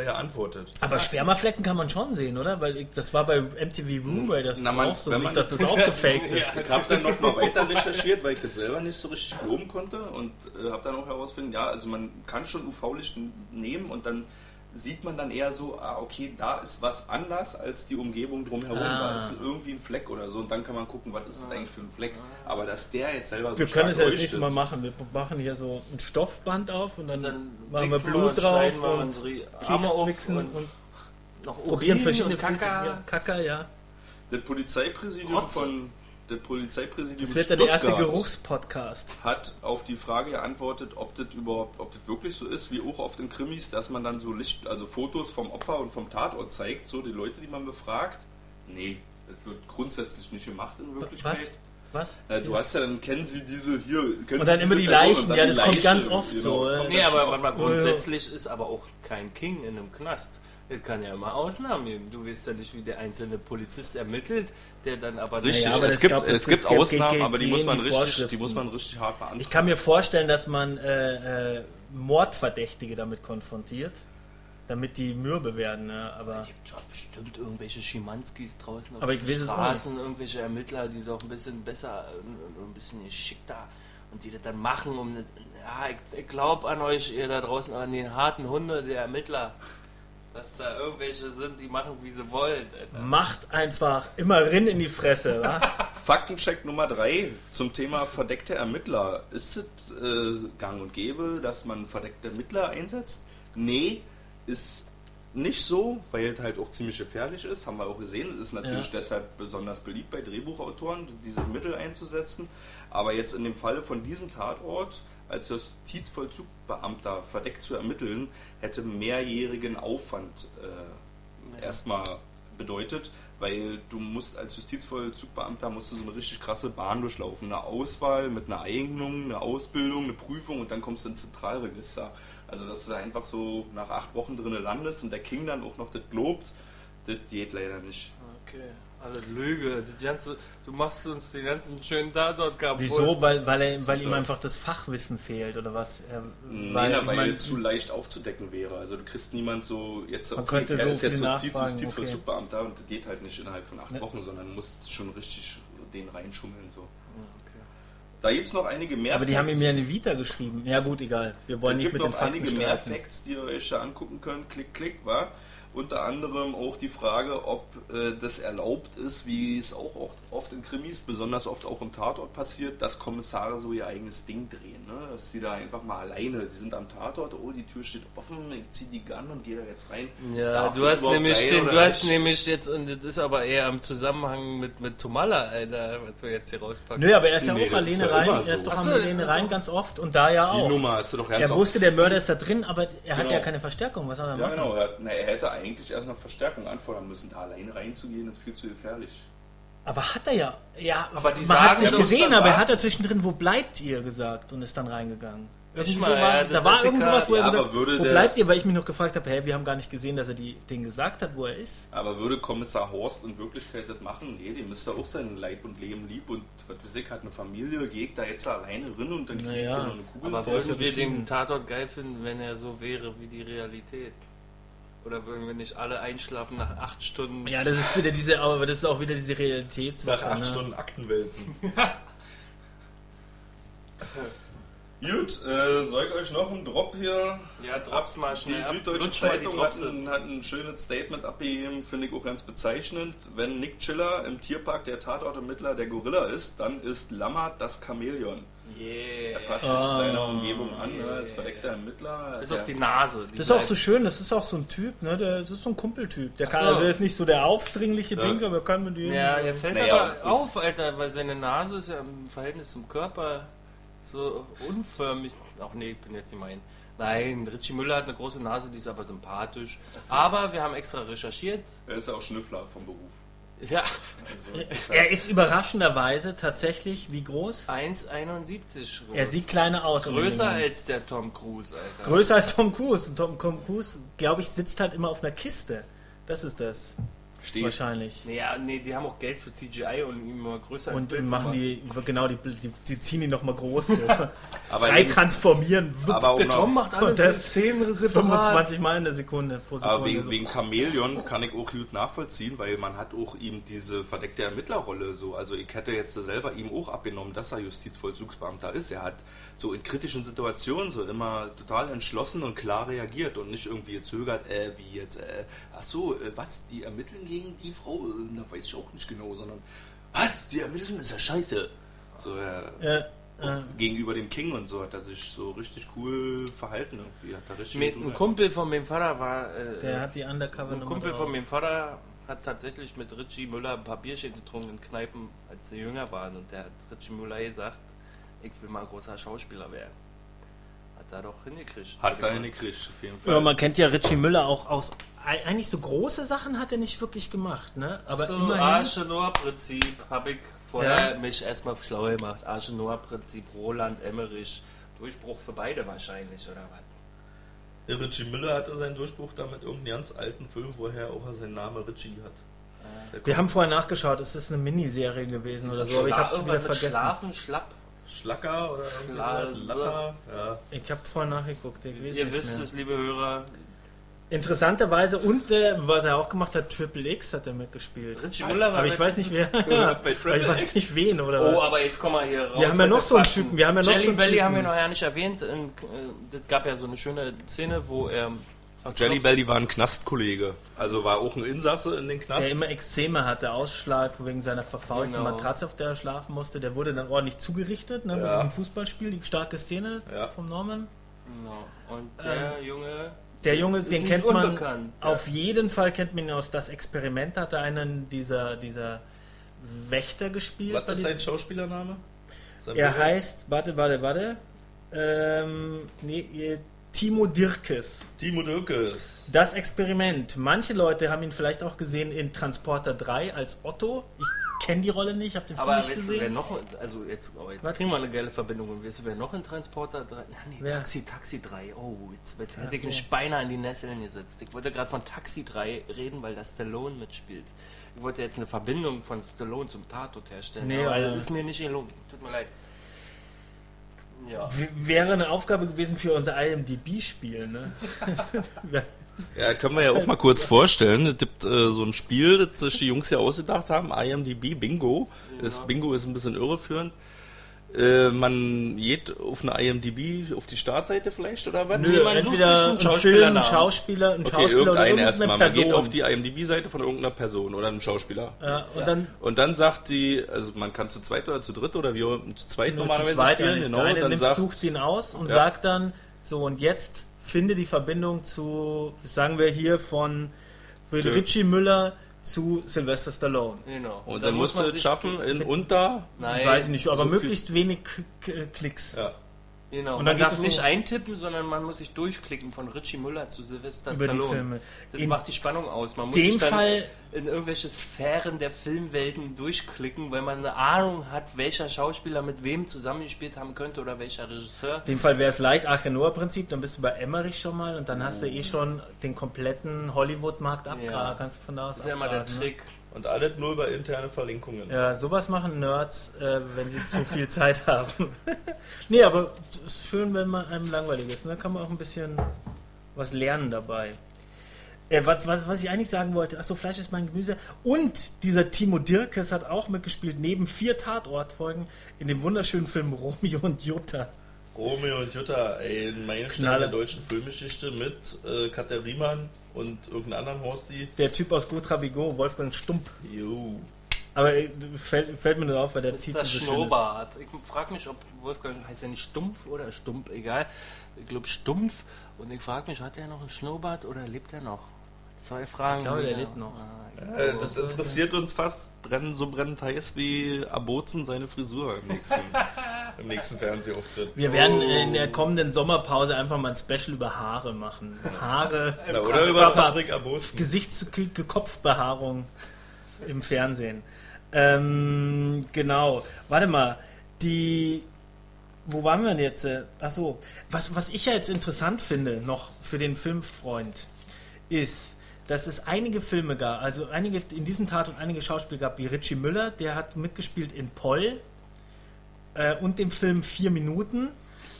äh, geantwortet. Aber Spermaflecken kann man schon sehen, oder? Weil ich, das war bei MTV Roomway das Na, man- auch so. Nicht, dass das auch gefaked ist. Ja. Ich habe dann noch mal weiter recherchiert, weil ich das selber nicht so richtig glauben konnte und äh, habe dann auch herausfinden, ja, also man kann schon UV-Licht nehmen und dann sieht man dann eher so, ah, okay, da ist was anders als die Umgebung drumherum. Ah. Da ist irgendwie ein Fleck oder so und dann kann man gucken, was ist das eigentlich für ein Fleck. Aber dass der jetzt selber so Wir können es ja das nächste Mal leuchtet, machen. Wir machen hier so ein Stoffband auf und dann, Dann machen wir Blut und drauf wir und auf mixen und, und noch probieren verschiedene und Kaka. Flüsse- Ja, Kaka, ja. Das Polizeipräsidium Rotze. von der Polizeipräsidium Das wird dann der erste Geruchspodcast. hat auf die Frage geantwortet, ob das überhaupt, ob das wirklich so ist, wie auch oft in Krimis, dass man dann so Licht, also Fotos vom Opfer und vom Tatort zeigt, so die Leute, die man befragt. Nee, das wird grundsätzlich nicht gemacht in Was? Wirklichkeit. Was? Na, du hast ja dann kennen Sie diese hier. kennen Und dann immer die Leichen, ja, das kommt Leiche, ganz oft so, äh. kommt Nee, aber Ja, ja. grundsätzlich ist aber auch kein King in einem Knast. Es kann ja immer Ausnahmen geben. Du weißt ja nicht, wie der einzelne Polizist ermittelt, der dann aber Richtig, Naja, aber es gibt, es gibt Ausnahmen, aber die muss man die richtig, die muss man richtig hart beantworten. Ich kann mir vorstellen, dass man äh, äh, Mordverdächtige damit konfrontiert, damit die mürbe werden. Ne? Aber Es gibt doch bestimmt irgendwelche Schimanskis draußen auf Aber ich den weiß es auch Straßen, irgendwelche Ermittler, die doch ein bisschen besser, äh, ein bisschen geschickter und die das dann machen, um ja, ich, ich glaube an euch, ihr da draußen, an den harten Hunde der Ermittler, dass da irgendwelche sind, die machen, wie sie wollen. Alter. macht einfach immer rin in die Fresse. wa? Faktencheck Nummer 3 zum Thema verdeckte Ermittler. Ist es äh, gang und gäbe, dass man verdeckte Ermittler einsetzt? Nee, ist nicht so, weil es halt auch ziemlich gefährlich ist, haben wir auch gesehen. Es ist natürlich Ja. deshalb besonders beliebt bei Drehbuchautoren, diese Mittel einzusetzen. Aber jetzt in dem Falle von diesem Tatort als Justizvollzugbeamter verdeckt zu ermitteln, hätte mehrjährigen Aufwand äh, erstmal bedeutet, weil du musst als Justizvollzugbeamter musst du so eine richtig krasse Bahn durchlaufen. Eine Auswahl mit einer Eignung, eine Ausbildung, eine Prüfung und dann kommst du ins Zentralregister. Also dass du da einfach so nach acht Wochen drinne landest und der King dann auch noch das lobt, das geht leider nicht. Okay, alles Lüge. Die ganze, du machst uns den ganzen schönen Tatort kaputt. Wieso? Weil, weil, er, weil ihm einfach das Fachwissen fehlt oder was? Er, Nee, weil, na, weil man- zu leicht aufzudecken wäre. Also du kriegst niemand so jetzt Man könnte er so ist jetzt Justizvollzugbeamter und das geht halt nicht innerhalb von acht Ne. Wochen, sondern musst schon richtig den reinschummeln so. Okay. Da gibt es noch einige mehr. aber die haben ihm Facts. ja eine Vita geschrieben. Ja gut, egal. Wir wollen es nicht mit den noch Fakten einige mehr. Facts, die ihr euch da angucken könnt. Klick, klick, war. Unter anderem auch die Frage, ob äh, das erlaubt ist, wie es auch oft, oft in Krimis, besonders oft auch im Tatort passiert, dass Kommissare so ihr eigenes Ding drehen. Ne? Dass sie da einfach mal alleine, die sind am Tatort, oh, die Tür steht offen, ich zieh die Gun und gehe da jetzt rein. Ja, Darf du hast nämlich sein den, du hast nämlich jetzt, und das ist aber eher im Zusammenhang mit, mit Tomalla, Alter, was wir jetzt hier rauspacken. Nö, aber er ist ja Nee, auch alleine ja rein. immer Er ist so. doch so, alleine also- rein ganz oft und da ja Die auch. Nummer ist doch ganz Er wusste, der Mörder ist da drin, aber er hat Genau. ja keine Verstärkung. Was soll er Ja, machen? genau. Er, hat, na, er hätte eigentlich erst noch Verstärkung anfordern müssen. Da alleine reinzugehen, ist viel zu gefährlich. Aber hat er ja. Ja, Aber die man hat es nicht gesehen, aber er hat ja zwischendrin, wo bleibt ihr gesagt und ist dann reingegangen. Irgendwie mal, so war, da war ist irgend egal. sowas, wo er Ja, gesagt aber würde wo bleibt ihr? Weil ich mich noch gefragt habe, hä, wir haben gar nicht gesehen, dass er die, den gesagt hat, wo er ist. Aber würde Kommissar Horst in Wirklichkeit das machen? Nee, dem ist ja auch sein Leib und Leben lieb und was weiß ich, hat eine Familie, geht da jetzt alleine rein und dann kriegt Naja. er noch eine Kugel. Aber würden wir den Tatort geil finden, wenn er so wäre wie die Realität? Oder würden wir nicht alle einschlafen nach acht Stunden? Ja, das ist wieder diese, aber das ist auch wieder diese Realitätssache. Nach acht ne? Stunden Akten wälzen. Gut, äh, soll ich euch noch einen Drop hier? Ja, drops mal Die schnell ab. Süddeutsche Lutsch die Zeitung hat ein, hat ein schönes Statement abgegeben, finde ich auch ganz bezeichnend. Wenn Nick Chiller im Tierpark der Tatortermittler der Gorilla ist, dann ist Lammert das Chamäleon. Yeah. Er passt sich Ah. seiner Umgebung an, ne, als verdeckter Ermittler. Bis Der- auf die Nase. Die Das ist auch so schön, das ist auch so ein Typ, ne? Der, das ist so ein Kumpeltyp. Der kann, so. also er ist nicht so der aufdringliche Ja. Ding, aber er kann mit dem. Ja, er fällt Naja, aber auf, Alter, weil seine Nase ist ja im Verhältnis zum Körper so unförmig. Ach nee, ich bin jetzt nicht mein. Nein, Richie Müller hat eine große Nase, die ist aber sympathisch. Aber wir haben extra recherchiert. Er ist ja auch Schnüffler vom Beruf. Ja, Er ist überraschenderweise tatsächlich wie groß? 1,71 groß. Er sieht kleiner aus. größer als der Tom Cruise, Alter. Größer als Tom Cruise. Und Tom, Tom Cruise, glaube ich, sitzt halt immer auf einer Kiste. Das ist das. Steht. Wahrscheinlich. Naja, nee, die haben auch Geld für CGI und ihn immer größer als Und Bild machen die, genau, die, die, die ziehen ihn nochmal groß. So. Frei transformieren. aber Der Tom macht alles das in Szenen separat. 25 Mal in der Sekunde pro Sekunde. Aber wegen, so. wegen Chamäleon kann ich auch gut nachvollziehen, weil man hat auch ihm diese verdeckte Ermittlerrolle so. Also ich hätte jetzt selber ihm auch abgenommen, dass er Justizvollzugsbeamter ist. Er hat so in kritischen Situationen so immer total entschlossen und klar reagiert und nicht irgendwie gezögert, äh, wie jetzt, äh, ach so, äh, was, die ermitteln gegen die Frau? Na, weiß ich auch nicht genau, sondern, was, die ermitteln, ist ja scheiße. So, äh, Ja, äh, gegenüber dem King und so hat er sich so richtig cool verhalten irgendwie. Hat er richtig Mit, ein Kumpel von meinem Vater war. Äh, der hat die Undercover ein Kumpel drauf. von meinem Vater hat tatsächlich mit Richie Müller ein paar Bierchen getrunken in Kneipen, als sie jünger waren. Und der hat Richie Müller gesagt, ich will mal großer Schauspieler werden. Hat er doch hingekriegt. Hat er hingekriegt, auf jeden Fall. Ja, man kennt ja Richie Müller auch aus. ei- Eigentlich so große Sachen hat er nicht wirklich gemacht, ne? Aber so, immerhin. Arche-Noir-Prinzip habe ich vorher Ja. mich erstmal schlau gemacht. Arche-Noir-Prinzip, Roland Emmerich. Durchbruch für beide wahrscheinlich, oder was? Richie Müller hatte seinen Durchbruch da mit irgendeinem ganz alten Film, woher auch seinen Namen Richie hat. Der Wir haben vorher nachgeschaut, es ist eine Miniserie gewesen oder so, aber ich habe es wieder vergessen. Schlafen, schlapp. Schlacker oder irgendwie Schla- so. Latter. Ja. Ich habe vorher nachgeguckt, ich weiß Ihr nicht wisst mehr. es, liebe Hörer. Interessanterweise und äh, was er auch gemacht hat, Triple X hat er mitgespielt. Richie Müller war Aber ich weiß nicht wer. Ich weiß nicht wen oder was. Oh, aber jetzt kommen wir hier raus. Wir haben ja noch so einen. Typen, wir haben ja noch Jelly so einen Belly Typen. haben wir noch ja nicht erwähnt. In, äh, Das gab ja so eine schöne Szene, wo er. Jelly Belly war ein Knastkollege. Also war auch ein Insasse in den Knast. der immer Exzeme hatte, Ausschlag wegen seiner verfaulten Genau. Matratze, auf der er schlafen musste. Der wurde dann ordentlich zugerichtet, ne, mit Ja. diesem Fußballspiel, die starke Szene Ja. vom Norman. Genau. Und der Junge. Der Junge, Ist den nicht kennt man unbekannt, ja. auf jeden Fall kennt man ihn aus das Experiment, hat er einen dieser, dieser Wächter gespielt. Was bei ist sein Schauspielername? Sein er Bruder? heißt, warte, warte, warte, ähm, nee, Timo Dirkes. Timo Dürkes. Das Experiment. Manche Leute haben ihn vielleicht auch gesehen in Transporter 3 als Otto. Ich kenne die Rolle nicht, habe den Film Aber nicht weißt du, wer gesehen. noch. Also jetzt, oh, jetzt Was? kriegen wir eine geile Verbindung. Und weißt du, wer noch in Transporter 3. Na, nee, Wer? Taxi, Taxi 3. Oh, jetzt wird, hätte ich so. beinahe in die Nesseln gesetzt. Ich wollte gerade von Taxi 3 reden, weil da Stallone mitspielt. Ich wollte jetzt eine Verbindung von Stallone zum Tatort herstellen. Nee, aber aber- das ist mir nicht gelungen. Tut mir leid. Ja. Wäre eine Aufgabe gewesen für unser IMDb-Spiel, ne? Ja. Ja, können wir ja auch mal kurz vorstellen. Es gibt äh, so ein Spiel, das sich die Jungs ja ausgedacht haben, IMDb Bingo. Das Bingo ist ein bisschen irreführend. Äh, man geht auf eine IMDb, auf die Startseite vielleicht oder was? Nö, sich entweder einen ein Film, Schauspielernamen. ein Schauspieler, Okay, Schauspieler oder irgendeine erstmal. Man geht auf die IMDb-Seite von irgendeiner Person oder einem Schauspieler. ja, und dann Und dann sagt die, also man kann zu zweit oder zu dritt oder wie auch- zu zweit nur zu normalerweise zweit spielen, genau. Dann nimmt, sagt, sucht ihn aus und Ja. sagt dann, so und jetzt finde die Verbindung zu, sagen wir hier von Dirk. Richie Müller zu Sylvester Stallone. Genau. und Da dann muss musst man du es schaffen in unter. Nein, Weiß ich nicht, aber so möglichst wenig K K Klicks. Ja. Genau. Und dann man darf es nicht so- eintippen, sondern man muss sich durchklicken von Richie Müller zu Sylvester Über die Stallone. Filme. Das In macht die Spannung aus. Man muss sich dann Fall- in irgendwelche Sphären der Filmwelten durchklicken, weil man eine Ahnung hat, welcher Schauspieler mit wem zusammengespielt haben könnte oder welcher Regisseur. In dem Fall wäre es leicht Arche-Noah-Prinzip, dann bist du bei Emmerich schon mal und dann hast du eh schon den kompletten Hollywood-Markt ab. Ja. Kannst du von da aus Das ist ja immer der ne? Und alles nur über interne Verlinkungen. Ja, sowas machen Nerds, äh, wenn sie zu viel Zeit haben. nee, aber es ist schön, wenn man einem langweilig ist. Da kann man auch ein bisschen was lernen dabei. Äh, was, was, was ich eigentlich sagen wollte, achso, Fleisch ist mein Gemüse. Und dieser Timo Dirkes hat auch mitgespielt, neben vier Tatortfolgen, in dem wunderschönen Film Romeo und Jutta. Romeo und Jutta, ey, ein Meilenstein der deutschen Filmgeschichte mit äh, Katja Riemann und irgendeinem anderen Horsti. Der Typ aus Gotra Bigot, Wolfgang Stump. Jo. Aber äh, fällt, fällt mir nur auf, weil der ist Titel das so. Schnurrbart. Ich frage mich, ob Wolfgang heißt er nicht Stumpf oder Stump, egal. Ich glaube Stumpf. Und ich frage mich, hat er noch einen Schnurrbart oder lebt er noch? Zwei Fragen. Ich glaube, der Ja. lebt noch. Ah, Äh, das interessiert uns fast brennen, so brennend heiß wie Abozen seine Frisur im nächsten, im nächsten Fernsehauftritt. Wir werden in der kommenden Sommerpause einfach mal ein Special über Haare machen. Haare, Ja, oder über Patrick Abozen. Gesichts- Kopfbehaarung. im Fernsehen. Ähm, genau. Warte mal. Die. Wo waren wir denn jetzt? Achso. Was, was ich ja jetzt interessant finde, noch für den Filmfreund, ist, dass es einige Filme gab, also einige in diesem Tatort einige Schauspieler gab, wie Richie Müller, der hat mitgespielt in Poll äh, und dem Film Vier Minuten.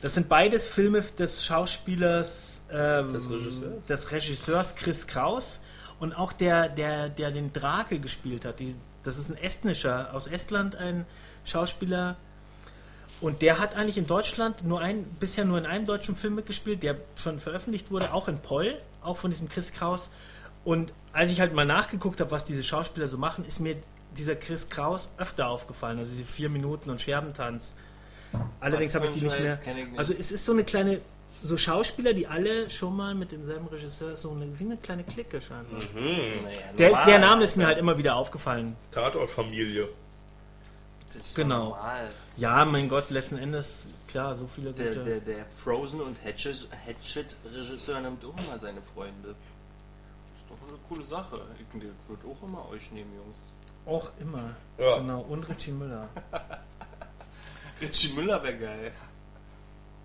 Das sind beides Filme des Schauspielers, äh, Des Regisseurs? des Regisseurs Chris Kraus und auch der, der, der den Drake gespielt hat. Die, das ist ein estnischer, aus Estland ein Schauspieler. Und der hat eigentlich in Deutschland nur ein, bisher nur in einem deutschen Film mitgespielt, der schon veröffentlicht wurde, auch in Poll, auch von diesem Chris Kraus. Und als ich halt mal nachgeguckt habe, was diese Schauspieler so machen, ist mir dieser Chris Kraus öfter aufgefallen. Also diese vier Minuten und Scherbentanz. Allerdings habe ich die nicht mehr. Also es ist so eine kleine, so Schauspieler, die alle schon mal mit demselben Regisseur, so eine, wie eine kleine Clique scheinbar. Naja, Der, der Name ist mir halt immer wieder aufgefallen. Tatortfamilie. Das ist doch Genau. normal. Ja, mein Gott, letzten Endes, klar, so viele Der, gute. der, der Frozen und Hatchet- Hatchet-Regisseur nimmt auch immer seine Freunde. Das ist doch eine coole Sache. Ich würde auch immer euch nehmen, Jungs. Auch immer. Ja. Genau. Und Richie Müller. Richie Müller wäre geil.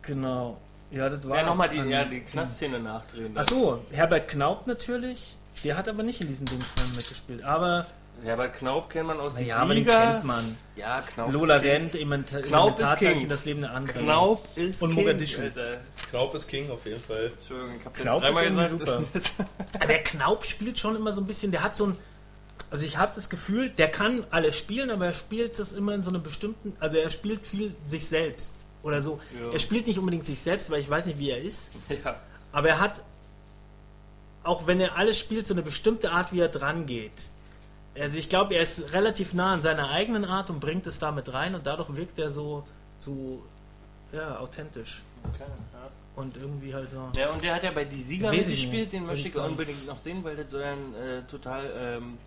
Genau. Ja, das war. Ja, nochmal die, ja, die Knastszene nachdrehen. Ach so, Herbert Knaub natürlich. Der hat aber nicht in diesem Dingsfilm mitgespielt. Aber, Herbert Knaub kennt man aus naja, Die aber den Sieger. kennt man. Ja, Knaub Lola. Rent, Ementa Knaub ist Elementarzeichen, King. das Leben der anderen. Knaub ist Und King, Mogadischu. Alter. Knauf ist King auf jeden Fall. Entschuldigung, ich hab Knaub jetzt dreimal gesagt. Aber der Knaub spielt schon immer so ein bisschen, der hat so ein. Also ich habe das Gefühl, der kann alles spielen, aber er spielt das immer in so einem bestimmten. Also er spielt viel sich selbst. Oder so. Ja. Er spielt nicht unbedingt sich selbst, weil ich weiß nicht, wie er ist. ja. Aber er hat, auch wenn er alles spielt, so eine bestimmte Art, wie er dran geht. Also ich glaube, er ist relativ nah an seiner eigenen Art und bringt es damit rein und dadurch wirkt er so, so, ja, authentisch. Okay, ja. Und irgendwie halt so. Ja, und der hat ja bei Die Sieger nicht. den möchte ich unbedingt noch sehen, weil das so ein äh, total ähm,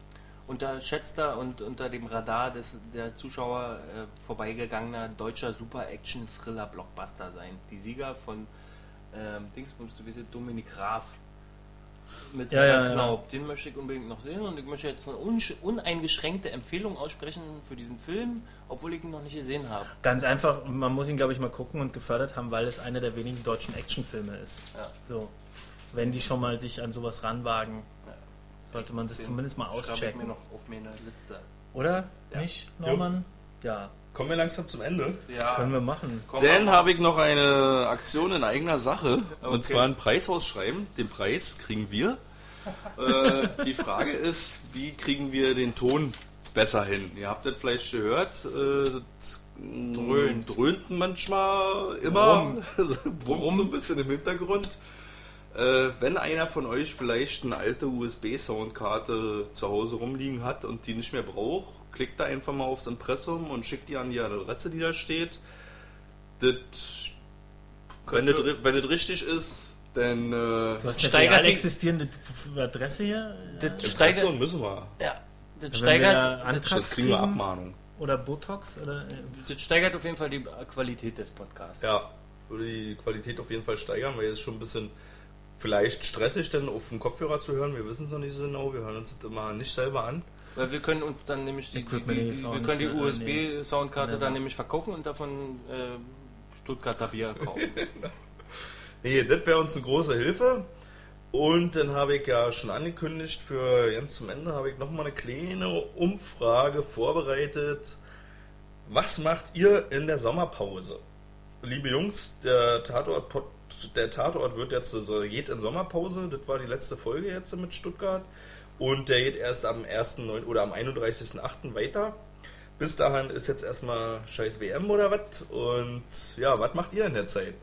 unterschätzter und unter dem Radar des, der Zuschauer äh, vorbeigegangener deutscher Super-Action-Thriller-Blockbuster sein. Die Sieger von ähm, Dingsbums, du weißt, Dominik Graf mit Ja, ja, ja. Knaub. Den möchte ich unbedingt noch sehen und ich möchte jetzt eine uneingeschränkte Empfehlung aussprechen für diesen Film, obwohl ich ihn noch nicht gesehen habe. Ganz einfach, man muss ihn, glaube ich, mal gucken und gefördert haben, weil es einer der wenigen deutschen Actionfilme ist. Ja. So. Wenn die schon mal sich an sowas ranwagen, Ja. sollte man das Den zumindest mal schreibe ich auschecken. mir noch auf meine Liste. Oder? Ja. Nicht, Norman? Ja. Kommen wir langsam zum Ende. Ja, Können wir machen. komm, Dann habe ich noch eine Aktion in eigener Sache. Okay. Und zwar ein Preis ausschreiben. Den Preis kriegen wir. äh, die Frage ist, wie kriegen wir den Ton besser hin? Ihr habt das vielleicht gehört. Äh, Dröhnt. dröhnt manchmal immer. Brummt so ein bisschen im Hintergrund. Äh, wenn einer von euch vielleicht eine alte USB-Soundkarte zu Hause rumliegen hat und die nicht mehr braucht, klickt da einfach mal aufs Impressum und schickt die an die Adresse, die da steht. Das, wenn, das, wenn das richtig ist, dann äh, Du hast eine Steigert real die- existierende Adresse hier? Das steigert, müssen wir. ja, das Wenn wir steigert, da das, Antrags Sonst kriegen wir kriegen? Abmahnung. Oder Botox? Oder, äh, das steigert auf jeden Fall die Qualität des Podcasts. Ja, würde die Qualität auf jeden Fall steigern, weil es schon ein bisschen vielleicht stressig, dann auf dem Kopfhörer zu hören. Wir wissen es noch nicht so genau. Wir hören uns das immer nicht selber an. Weil wir können uns dann nämlich die, die, die, die, wir können die nee. USB-Soundkarte dann nämlich verkaufen und davon äh, Stuttgarter Bier kaufen. Nee, das wäre uns eine große Hilfe. Und dann habe ich ja schon angekündigt, für ganz zum Ende habe ich nochmal eine kleine Umfrage vorbereitet. Was macht ihr in der Sommerpause? Liebe Jungs, der Tatort, der Tatort wird jetzt, also geht in Sommerpause. Das war die letzte Folge jetzt mit Stuttgart. Und der geht erst am 1.9. oder am 31.8. weiter. Bis dahin ist jetzt erstmal scheiß WM oder was. Und ja, was macht ihr in der Zeit?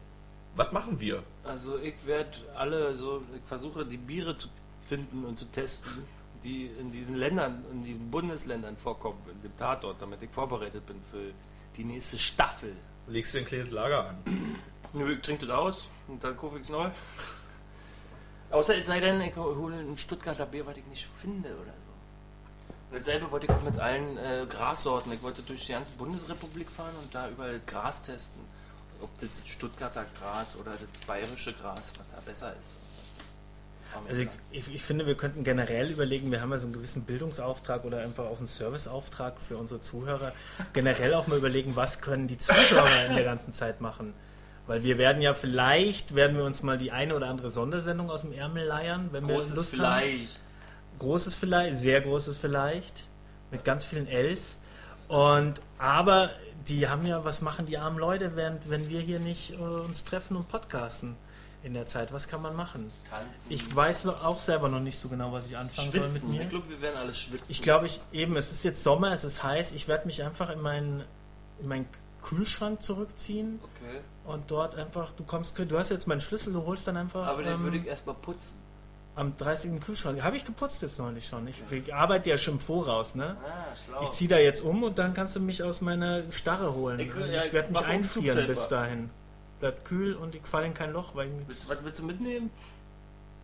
Was machen wir? Also ich werde alle so, ich versuche die Biere zu finden und zu testen, die in diesen Ländern, in den Bundesländern vorkommen, in dem Tatort, damit ich vorbereitet bin für die nächste Staffel. Legst dir ein kleines Lager an. Nö, ich trinke das aus und dann kaufe ich es neu. Außer es sei denn, ich hole ein Stuttgarter Bier, was ich nicht finde oder so. Und dasselbe wollte ich auch mit allen äh, Grassorten. Ich wollte durch die ganze Bundesrepublik fahren und da überall Gras testen. Ob das Stuttgarter Gras oder das bayerische Gras, was da besser ist. Also ich, ich, ich finde, wir könnten generell überlegen, wir haben ja so einen gewissen Bildungsauftrag oder einfach auch einen Serviceauftrag für unsere Zuhörer, generell auch mal überlegen, was können die Zuhörer in der ganzen Zeit machen. Weil wir werden ja vielleicht, werden wir uns mal die eine oder andere Sondersendung aus dem Ärmel leiern, wenn wir Großes Lust haben. vielleicht. Großes vielleicht, sehr großes vielleicht, mit ganz vielen Ls. Und aber die haben ja, was machen die armen Leute, während wenn wir hier nicht äh, uns treffen und podcasten in der Zeit? Was kann man machen? Tanzen. Ich weiß auch selber noch nicht so genau, was ich anfangen soll mit Schwitzen. mir. Ich glaube, wir werden alle schwitzen. Ich glaube, ich eben, es ist jetzt Sommer, es ist heiß. Ich werde mich einfach in meinen, in meinen Kühlschrank zurückziehen Okay. Und dort einfach, du kommst, du hast jetzt meinen Schlüssel, du holst dann einfach Aber den ähm, würde ich erstmal putzen. am 30. Kühlschrank. Habe ich geputzt jetzt neulich schon. Ich, ich arbeite ja schon im Voraus, ne? Ah, schlau. Ich ziehe da jetzt um und dann kannst du mich aus meiner Starre holen. Ich- Also ja, ich werde mich einfrieren bis dahin. Bleibt kühl und ich falle in kein Loch, weil ich Willst, was willst du mitnehmen?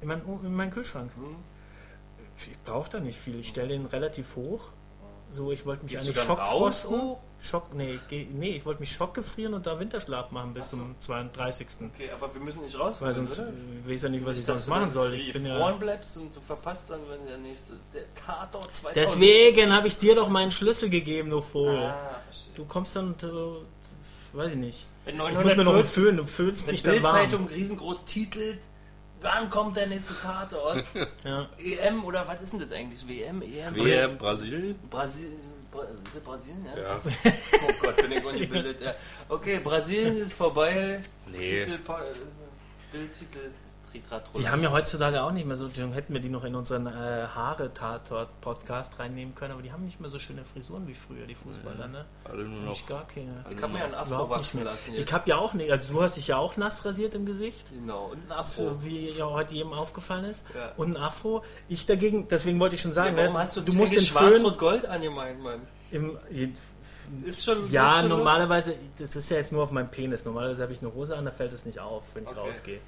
in, mein, in meinen Kühlschrank. Hm? Ich brauche da nicht viel. Ich stelle den relativ hoch. So, ich wollte mich Gehst eigentlich raus schockfrosten. Schock, nee, geh, nee, ich wollte mich schockgefrieren und da Winterschlaf machen bis zum 32. Okay, aber wir müssen nicht raus. Weil sonst oder? ich weiß ja nicht, was ich Dass sonst machen soll. Ich bin ja bleibst und du verpasst dann, wenn der nächste, der Tatort 2000. Deswegen habe ich dir doch meinen Schlüssel gegeben, du Vogel. Ah, verstehe. Du kommst dann, äh, weiß ich nicht. Ich muss mir noch einen 940 Föhn, du föhnst mich dann warm. Bildzeitung riesengroß titelt, wann kommt der nächste Tatort? Ja. EM oder was ist denn das eigentlich? WM, EM? WM Brasilien? Brasilien, Bra ist das Brasilien, ja? Ja. Oh Gott, bin ich ungebildet. Ja. Okay, Brasilien ist vorbei. Nee. Titel, äh, Bildtitel, Tritratrolle. Die haben ja heutzutage auch nicht mehr so, hätten wir die noch in unseren äh, Haare-Tatort-Podcast reinnehmen können, aber die haben nicht mehr so schöne Frisuren wie früher, die Fußballer, ne? Alle nur noch. Ich gar keine. Ich habe mir einen Afro nicht wachsen lassen jetzt. Ich habe ja auch nicht, also du hast dich ja auch nass rasiert im Gesicht. Genau, und ein Afro. So, wie ja heute jedem aufgefallen ist. Ja. Und ein Afro. Ich dagegen, deswegen wollte ich schon sagen, ja, warum ne, hast du, du musst den Föhn Schwarz-Rot-Gold angemeint, Mann? im, Ist schon. Ja, ist schon normalerweise, das ist ja jetzt nur auf meinem Penis. Normalerweise habe ich eine Hose an, da fällt es nicht auf, wenn ich Okay. rausgehe.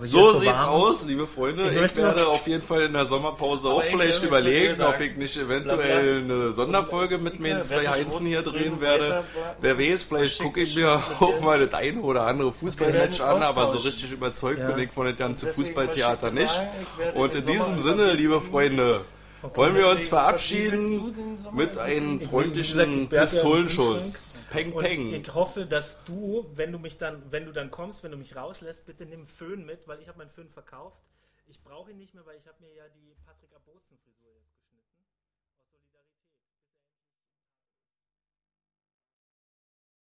So ist sieht's warm. aus, liebe Freunde. Ich Ich, werde auf jeden Fall in der Sommerpause auch ich vielleicht überlegen, ob ich nicht eventuell eine Sonderfolge mit meinen zwei Heinzen hier drehen werde. Wer weiß, vielleicht gucke ich mir auch mal das eine oder andere Fußballmatch an, aber so richtig überzeugt bin ich von dem ganzen Fußballtheater nicht. Und in diesem Sinne, liebe Freunde, wollen wir uns verabschieden mit einem freundlichen Pistolenschuss. Peng, peng. ich hoffe, dass du, wenn du mich dann, wenn du dann kommst, wenn du mich rauslässt, bitte nimm Föhn mit, weil ich habe meinen Föhn verkauft. Ich brauche ihn nicht mehr, weil ich habe mir ja die